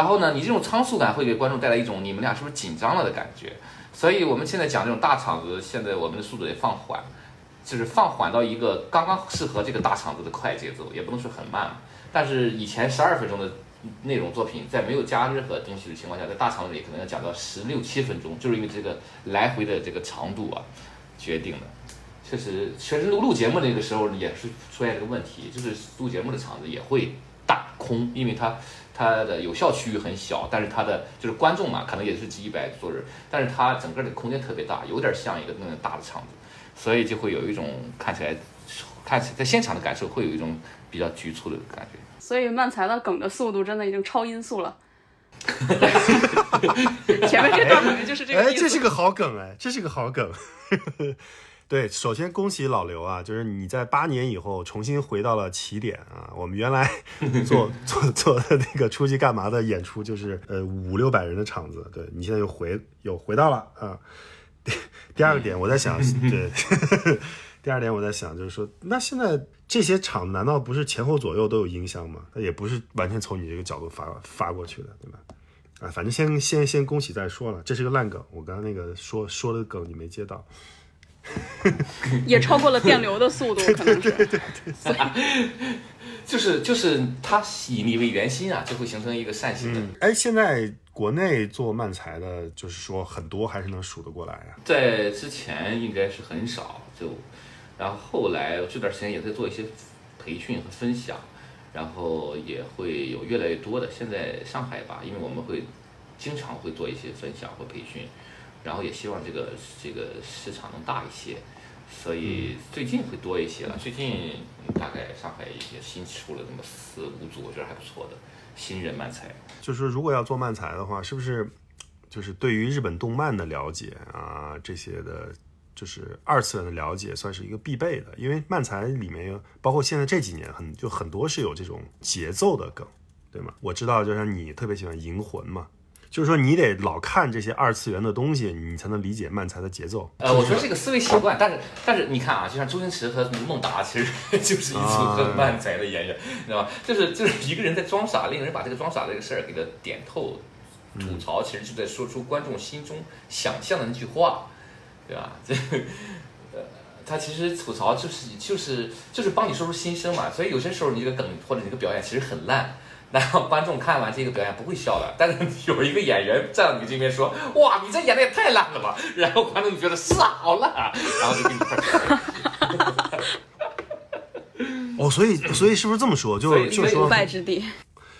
然后呢，你这种仓促感会给观众带来一种你们俩是不是紧张了的感觉。所以我们现在讲这种大场子，现在我们的速度也放缓，就是放缓到一个刚刚适合这个大场子的快节奏，也不能说很慢。但是以前十二分钟的内容作品，在没有加任何东西的情况下，在大场子里可能要讲到十六七分钟，就是因为这个来回的这个长度啊决定的。确实，确实录录节目那个时候也是出现这个问题，就是录节目的场子也会大空，因为它。它的有效区域很小，但是它的就是观众嘛，可能也是几百多人，但是它整个的空间特别大，有点像一个那种大的场子，所以就会有一种看起来，看起在现场的感受会有一种比较局促的感觉。所以漫才的梗的速度真的已经超音速了。前面这段可能就是这个哎，这是个好梗哎，这是个好梗。对，首先恭喜老刘啊，就是你在八年以后重新回到了起点啊。我们原来 做做做的那个出去干嘛的演出，就是呃五六百人的场子，对你现在又回又回到了啊。第第二个点，我在想，对，第二点我在想，就是说，那现在这些场难道不是前后左右都有音箱吗？那也不是完全从你这个角度发发过去的，对吧？啊，反正先先先恭喜再说了，这是个烂梗，我刚刚那个说说的梗你没接到。也超过了电流的速度，可能是，就是就是它以你为圆心啊，就会形成一个扇形的。哎，现在国内做漫才的，就是说很多还是能数得过来啊。在之前应该是很少，就然后后来这段时间也在做一些培训和分享，然后也会有越来越多的。现在上海吧，因为我们会经常会做一些分享和培训。然后也希望这个这个市场能大一些，所以最近会多一些了。最近大概上海也新出了那么四五组，我觉得还不错的新人漫才。就是如果要做漫才的话，是不是就是对于日本动漫的了解啊，这些的，就是二次元的了解，算是一个必备的。因为漫才里面，包括现在这几年很就很多是有这种节奏的梗，对吗？我知道，就像你特别喜欢《银魂》嘛，就是说你得老看这些二次元的东西，你才能理解漫才的节奏。呃，我觉得这个思维习惯，但是但是你看啊，就像周星驰和孟达，其实 就是一组很漫才的演员，你知道吧？就是就是一个人在装傻，另一个人把这个装傻这个事儿给他点透。吐槽其实就在说出观众心中想象的那句话，对吧？这呃，他其实吐槽就是就是就是帮你说出心声嘛。所以有些时候你这个梗或者你这个表演其实很烂，然后观众看完这个表演不会笑的。但是 有一个演员站到你这边说：“哇，你这演的也太烂了吧！”然后观众就觉得是啊，好烂啊，然后就给你。哦，所以所以是不是这么说？就就说无败之地。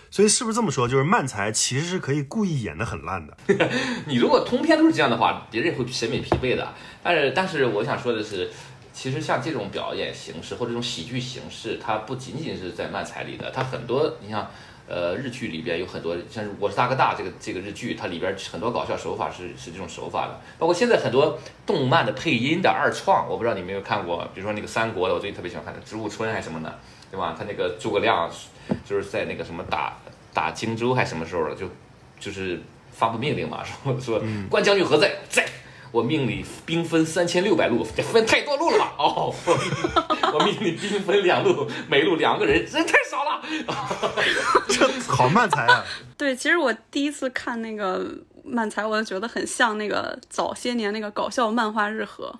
所以是不是这么说？就是慢才其实是可以故意演的很烂的。你如果通篇都是这样的话，别人也会审美疲惫的。但是，但是我想说的是，其实像这种表演形式或者这种喜剧形式，它不仅仅是在慢才里的，它很多，你像，呃，日剧里边有很多，像是我是大哥大这个这个日剧，它里边很多搞笑手法是是这种手法的。包括现在很多动漫的配音的二创，我不知道你有没有看过，比如说那个三国的，我最近特别喜欢看的《植物村》还是什么的。对吧？他那个诸葛亮，就是在那个什么打打荆州还什么时候了，就就是发布命令嘛，说说关将军何在？在，我命里兵分三千六百路，这分太多路了吧？哦，我命里兵分两路，每路两个人，人太少了。这 好漫才啊！对，其实我第一次看那个漫才，我就觉得很像那个早些年那个搞笑漫画日和。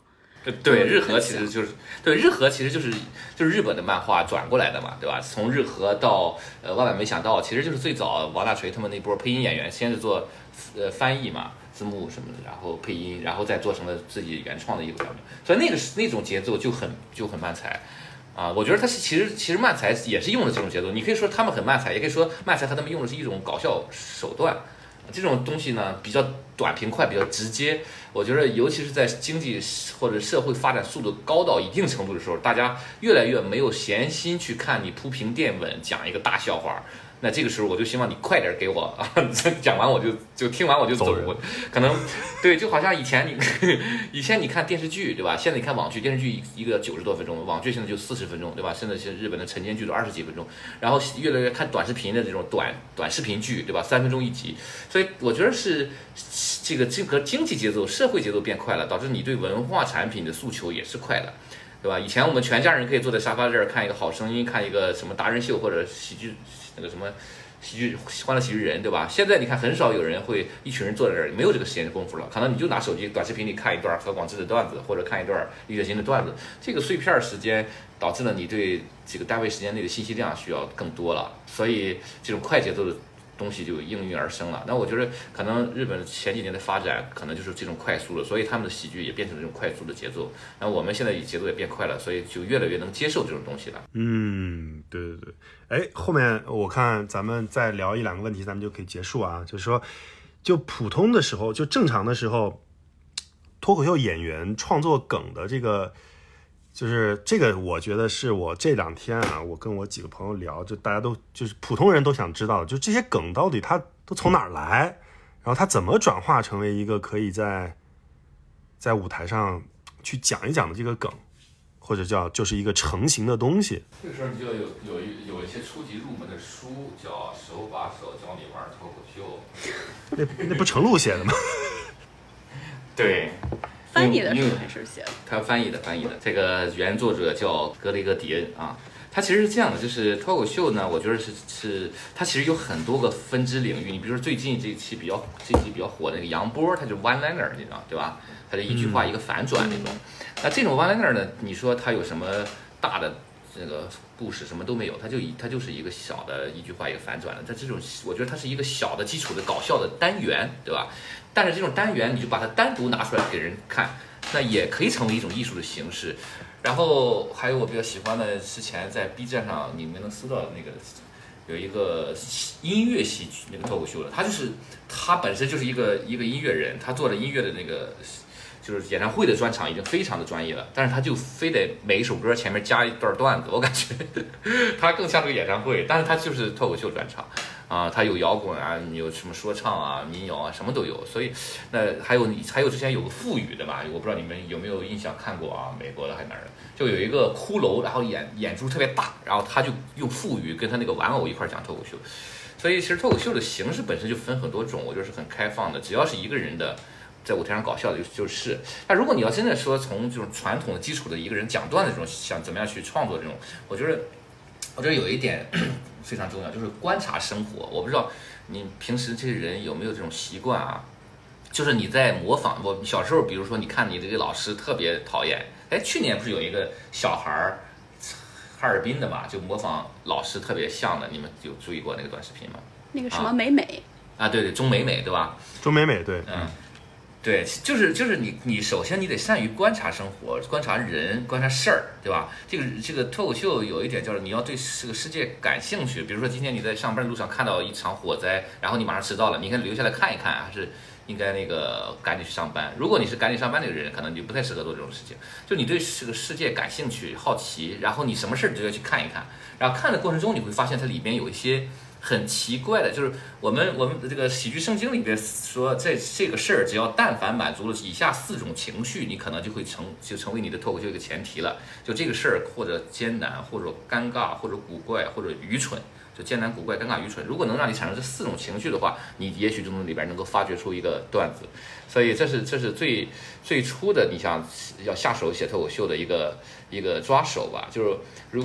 对日和其实就是对日和其实就是就是日本的漫画转过来的嘛，对吧？从日和到呃万万没想到，其实就是最早王大锤他们那波配音演员先是做呃翻译嘛，字幕什么的，然后配音，然后再做成了自己原创的一个表演。所以那个是那种节奏就很就很慢才啊。我觉得他是其实其实慢才也是用的这种节奏，你可以说他们很慢才，也可以说慢才和他们用的是一种搞笑手段。这种东西呢比较短平快，比较直接。我觉得，尤其是在经济或者社会发展速度高到一定程度的时候，大家越来越没有闲心去看你铺平垫稳讲一个大笑话。那这个时候，我就希望你快点给我啊！讲完我就就听完我就走。我可能对，就好像以前你 以前你看电视剧对吧？现在你看网剧，电视剧一个九十多分钟，网剧现在就四十分钟对吧？现在是日本的晨间剧都二十几分钟，然后越来越看短视频的这种短短视频剧对吧？三分钟一集，所以我觉得是这个这个经济节奏、社会节奏变快了，导致你对文化产品的诉求也是快了，对吧？以前我们全家人可以坐在沙发这儿看一个好声音，看一个什么达人秀或者喜剧。那个什么喜剧欢乐喜剧人，对吧？现在你看很少有人会一群人坐在这儿，没有这个时间的功夫了。可能你就拿手机短视频里看一段何广智的段子，或者看一段李雪琴的段子。这个碎片时间导致了你对这个单位时间内的信息量需要更多了，所以这种快节奏的。东西就应运而生了。那我觉得可能日本前几年的发展可能就是这种快速了，所以他们的喜剧也变成这种快速的节奏。那我们现在节奏也变快了，所以就越来越能接受这种东西了。嗯，对对对。哎，后面我看咱们再聊一两个问题，咱们就可以结束啊。就是说，就普通的时候，就正常的时候，脱口秀演员创作梗的这个。就是这个，我觉得是我这两天啊，我跟我几个朋友聊，就大家都就是普通人都想知道，就这些梗到底它都从哪儿来，然后它怎么转化成为一个可以在在舞台上去讲一讲的这个梗，或者叫就是一个成型的东西。这个时候你就有有一有一些初级入门的书，叫手把手教你玩脱口秀。那那不程璐写的吗？对。翻译的是还是写的？他翻译的，翻译的。这个原作者叫格雷格·迪恩啊。他其实是这样的，就是脱口秀呢，我觉得是是，它其实有很多个分支领域。你比如说最近这一期比较这期比较火的那个杨波，他就 one liner 那种，对吧？他就一句话一个反转那种。那这种 one liner 呢，你说它有什么大的这个故事？什么都没有，他就以他就是一个小的一句话一个反转的。他这种我觉得它是一个小的基础的搞笑的单元，对吧？但是这种单元，你就把它单独拿出来给人看，那也可以成为一种艺术的形式。然后还有我比较喜欢的，之前在 B 站上你们能搜到的那个，有一个音乐戏剧那个脱口秀的，他就是他本身就是一个一个音乐人，他做的音乐的那个就是演唱会的专场已经非常的专业了，但是他就非得每一首歌前面加一段段子，我感觉 他更像个演唱会，但是他就是脱口秀专场啊，他有摇滚啊，有什么说唱啊、民谣啊，什么都有。所以那还有还有之前有个腹语的吧，我不知道你们有没有印象看过啊，美国的还是哪儿的，就有一个骷髅，然后眼眼珠特别大，然后他就用腹语跟他那个玩偶一块儿讲脱口秀。所以其实脱口秀的形式本身就分很多种，我觉得是很开放的，只要是一个人的。在舞台上搞笑的就就是，但如果你要真的说从这种传统的基础的一个人讲段的这种想怎么样去创作这种，我觉得，我觉得有一点 非常重要，就是观察生活。我不知道你平时这些人有没有这种习惯啊？就是你在模仿我小时候，比如说你看你这个老师特别讨厌，哎，去年不是有一个小孩儿哈尔滨的嘛，就模仿老师特别像的，你们有注意过那个短视频吗？那个什么美美啊，对对，钟美美对吧？钟美美对，嗯。对，就是就是你你首先你得善于观察生活，观察人，观察事儿，对吧？这个这个脱口秀有一点就是你要对这个世界感兴趣。比如说今天你在上班路上看到一场火灾，然后你马上迟到了，你应该留下来看一看，还是应该那个赶紧去上班？如果你是赶紧上班那个人，可能你就不太适合做这种事情。就你对这个世界感兴趣、好奇，然后你什么事儿都要去看一看，然后看的过程中你会发现它里边有一些。很奇怪的，就是我们我们这个喜剧圣经里边说，这这个事儿，只要但凡满足了以下四种情绪，你可能就会成就成为你的脱口秀一个前提了。就这个事儿，或者艰难，或者尴尬，或者古怪，或者愚蠢，就艰难、古怪、尴尬、愚蠢。如果能让你产生这四种情绪的话，你也许就能里边能够发掘出一个段子。所以这是这是最最初的你想要下手写脱口秀的一个一个抓手吧，就是如。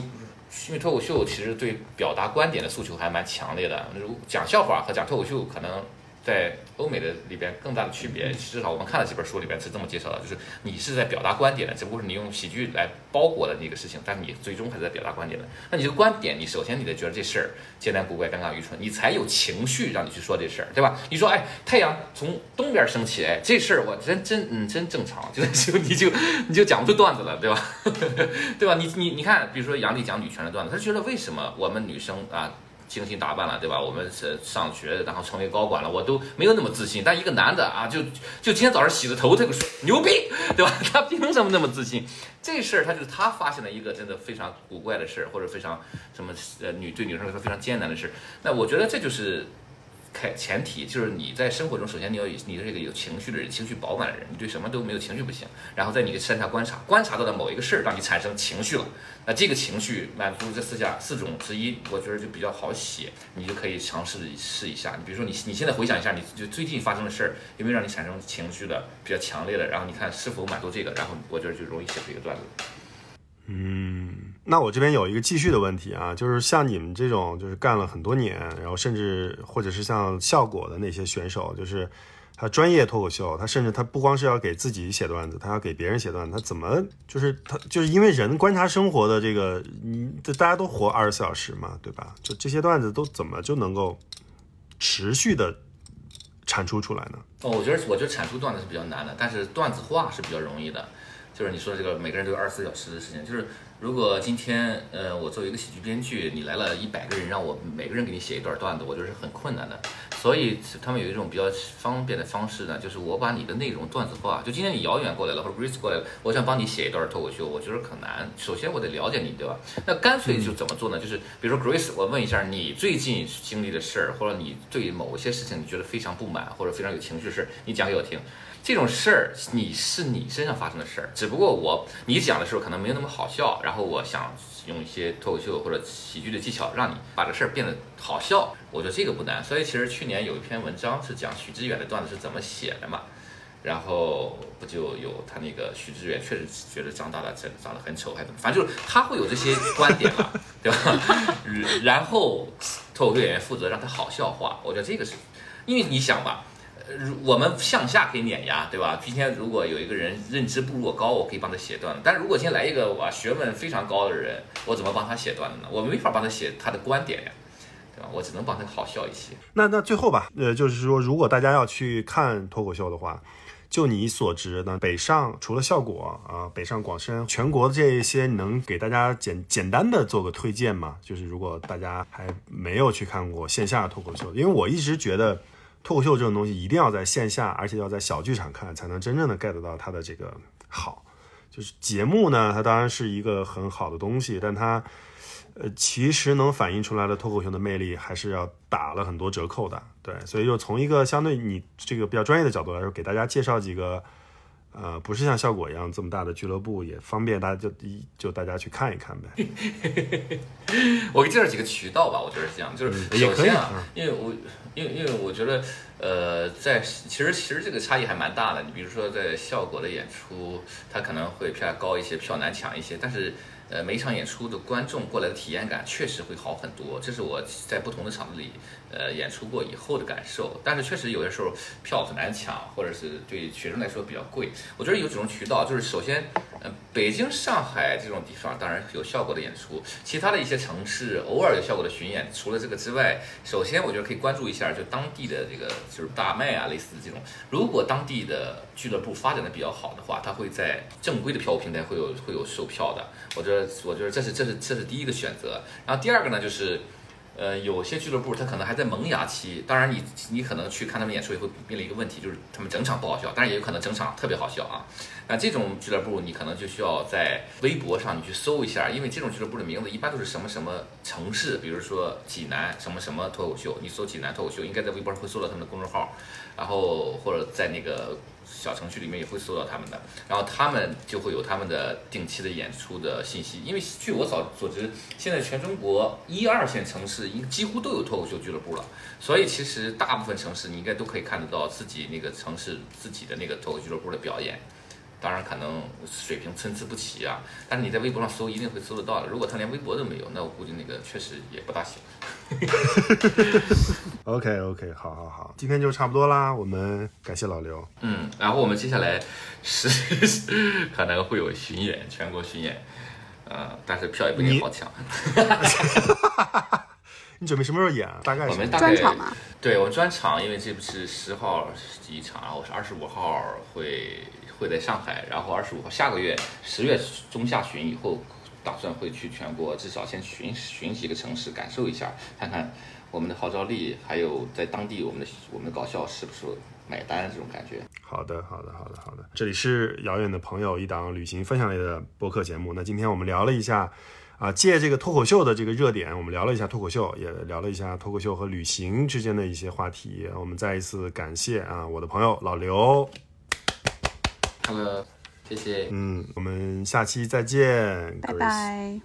因为脱口秀其实对表达观点的诉求还蛮强烈的，如讲笑话和讲脱口秀可能。在欧美的里边更大的区别，至少我们看了几本书里边是这么介绍的，就是你是在表达观点的，只不过是你用喜剧来包裹的那个事情，但你最终还是在表达观点的。那你这个观点，你首先你得觉得这事儿艰难古怪、尴尬愚蠢，你才有情绪让你去说这事儿，对吧？你说，哎，太阳从东边升起，哎，这事儿我真真嗯真正常，就就你就你就讲不出段子了，对吧？对吧？你你你看，比如说杨丽讲女权的段子，他觉得为什么我们女生啊？精心打扮了，对吧？我们是上学，然后成为高管了，我都没有那么自信。但一个男的啊，就就今天早上洗着头，他就说牛逼，对吧？他凭什么那么自信？这事儿他就是他发现了一个真的非常古怪的事儿，或者非常什么呃女对女生来说非常艰难的事儿。那我觉得这就是。开前提就是你在生活中，首先你要你的这个有情绪的人，情绪饱满的人，你对什么都没有情绪不行。然后在你的身上观察，观察到的某一个事儿让你产生情绪了，那这个情绪满足这四下四种之一，我觉得就比较好写，你就可以尝试试一下。你比如说你你现在回想一下，你就最近发生的事儿有没有让你产生情绪的比较强烈的，然后你看是否满足这个，然后我觉得就容易写出一个段子。嗯。那我这边有一个继续的问题啊，就是像你们这种就是干了很多年，然后甚至或者是像效果的那些选手，就是他专业脱口秀，他甚至他不光是要给自己写段子，他要给别人写段子，他怎么就是他就是因为人观察生活的这个，嗯，大家都活二十四小时嘛，对吧？就这些段子都怎么就能够持续的产出出来呢？哦，我觉得我觉得产出段子是比较难的，但是段子化是比较容易的，就是你说这个每个人都有二十四小时的事情，就是。如果今天，呃，我作为一个喜剧编剧，你来了一百个人，让我每个人给你写一段段子，我觉得是很困难的。所以他们有一种比较方便的方式呢，就是我把你的内容段子化。就今天你遥远过来了，或者 Grace 过来了，我想帮你写一段脱口秀，我觉得很难。首先我得了解你，对吧？那干脆就怎么做呢？就是比如说 Grace，我问一下你最近经历的事儿，或者你对某些事情你觉得非常不满，或者非常有情绪的事，你讲给我听。这种事儿，你是你身上发生的事儿，只不过我你讲的时候可能没有那么好笑，然后我想用一些脱口秀或者喜剧的技巧，让你把这事儿变得好笑。我觉得这个不难。所以其实去年有一篇文章是讲许知远的段子是怎么写的嘛，然后不就有他那个许知远确实觉得张大大长长得很丑，还怎么，反正就是他会有这些观点嘛，对吧？然后脱口秀演员负责让他好笑化。我觉得这个是，因为你想吧。我们向下可以碾压，对吧？今天如果有一个人认知不如我高，我可以帮他写段子。但如果今天来一个哇学问非常高的人，我怎么帮他写段子呢？我没法帮他写他的观点呀，对吧？我只能帮他好笑一些。那那最后吧，呃，就是说，如果大家要去看脱口秀的话，就你所知的北上除了效果啊，北上广深全国的这一些，能给大家简简单的做个推荐吗？就是如果大家还没有去看过线下脱口秀，因为我一直觉得。脱口秀这种东西一定要在线下，而且要在小剧场看，才能真正的 get 到它的这个好。就是节目呢，它当然是一个很好的东西，但它呃其实能反映出来的脱口秀的魅力还是要打了很多折扣的。对，所以就从一个相对你这个比较专业的角度来说，给大家介绍几个。呃，不是像效果一样这么大的俱乐部，也方便大家就一就大家去看一看呗。我给介绍几个渠道吧，我觉得是这样，就是首先啊，因为我因为因为我觉得呃，在其实其实这个差异还蛮大的。你比如说在效果的演出，它可能会票价高一些，票难抢一些，但是。呃，每一场演出的观众过来的体验感确实会好很多，这是我在不同的场子里，呃，演出过以后的感受。但是确实有些时候票很难抢，或者是对学生来说比较贵。我觉得有几种渠道，就是首先，呃，北京、上海这种地方当然有效果的演出，其他的一些城市偶尔有效果的巡演。除了这个之外，首先我觉得可以关注一下，就当地的这个就是大麦啊，类似的这种。如果当地的俱乐部发展的比较好的话，它会在正规的票务平台会有会有售票的。我觉得，我觉得这是这是这是第一个选择。然后第二个呢，就是，呃，有些俱乐部他可能还在萌芽期。当然，你你可能去看他们演出也会面临一个问题，就是他们整场不好笑，当然也有可能整场特别好笑啊。那这种俱乐部，你可能就需要在微博上你去搜一下，因为这种俱乐部的名字一般都是什么什么城市，比如说济南什么什么脱口秀，你搜济南脱口秀，应该在微博上会搜到他们的公众号，然后或者在那个。小程序里面也会搜到他们的，然后他们就会有他们的定期的演出的信息。因为据我所所知，现在全中国一二线城市应几乎都有脱口秀俱乐部了，所以其实大部分城市你应该都可以看得到自己那个城市自己的那个脱口俱乐部的表演。当然可能水平参差不齐啊，但是你在微博上搜一定会搜得到的。如果他连微博都没有，那我估计那个确实也不大行。OK OK，好好好，今天就差不多啦，我们感谢老刘。嗯，然后我们接下来是 可能会有巡演，全国巡演，呃，但是票也不一定好抢。你准备什么时候演？大概我们专场吗？对，我们专场，因为这不是十号第一场，然后是二十五号会。会在上海，然后二十五号下个月十月中下旬以后，打算会去全国，至少先巡巡几个城市，感受一下，看看我们的号召力，还有在当地我们的我们的搞笑是不是买单这种感觉。好的，好的，好的，好的。这里是遥远的朋友一档旅行分享类的播客节目。那今天我们聊了一下，啊，借这个脱口秀的这个热点，我们聊了一下脱口秀，也聊了一下脱口秀和旅行之间的一些话题。我们再一次感谢啊，我的朋友老刘。Hello，谢谢。嗯，我们下期再见，拜拜。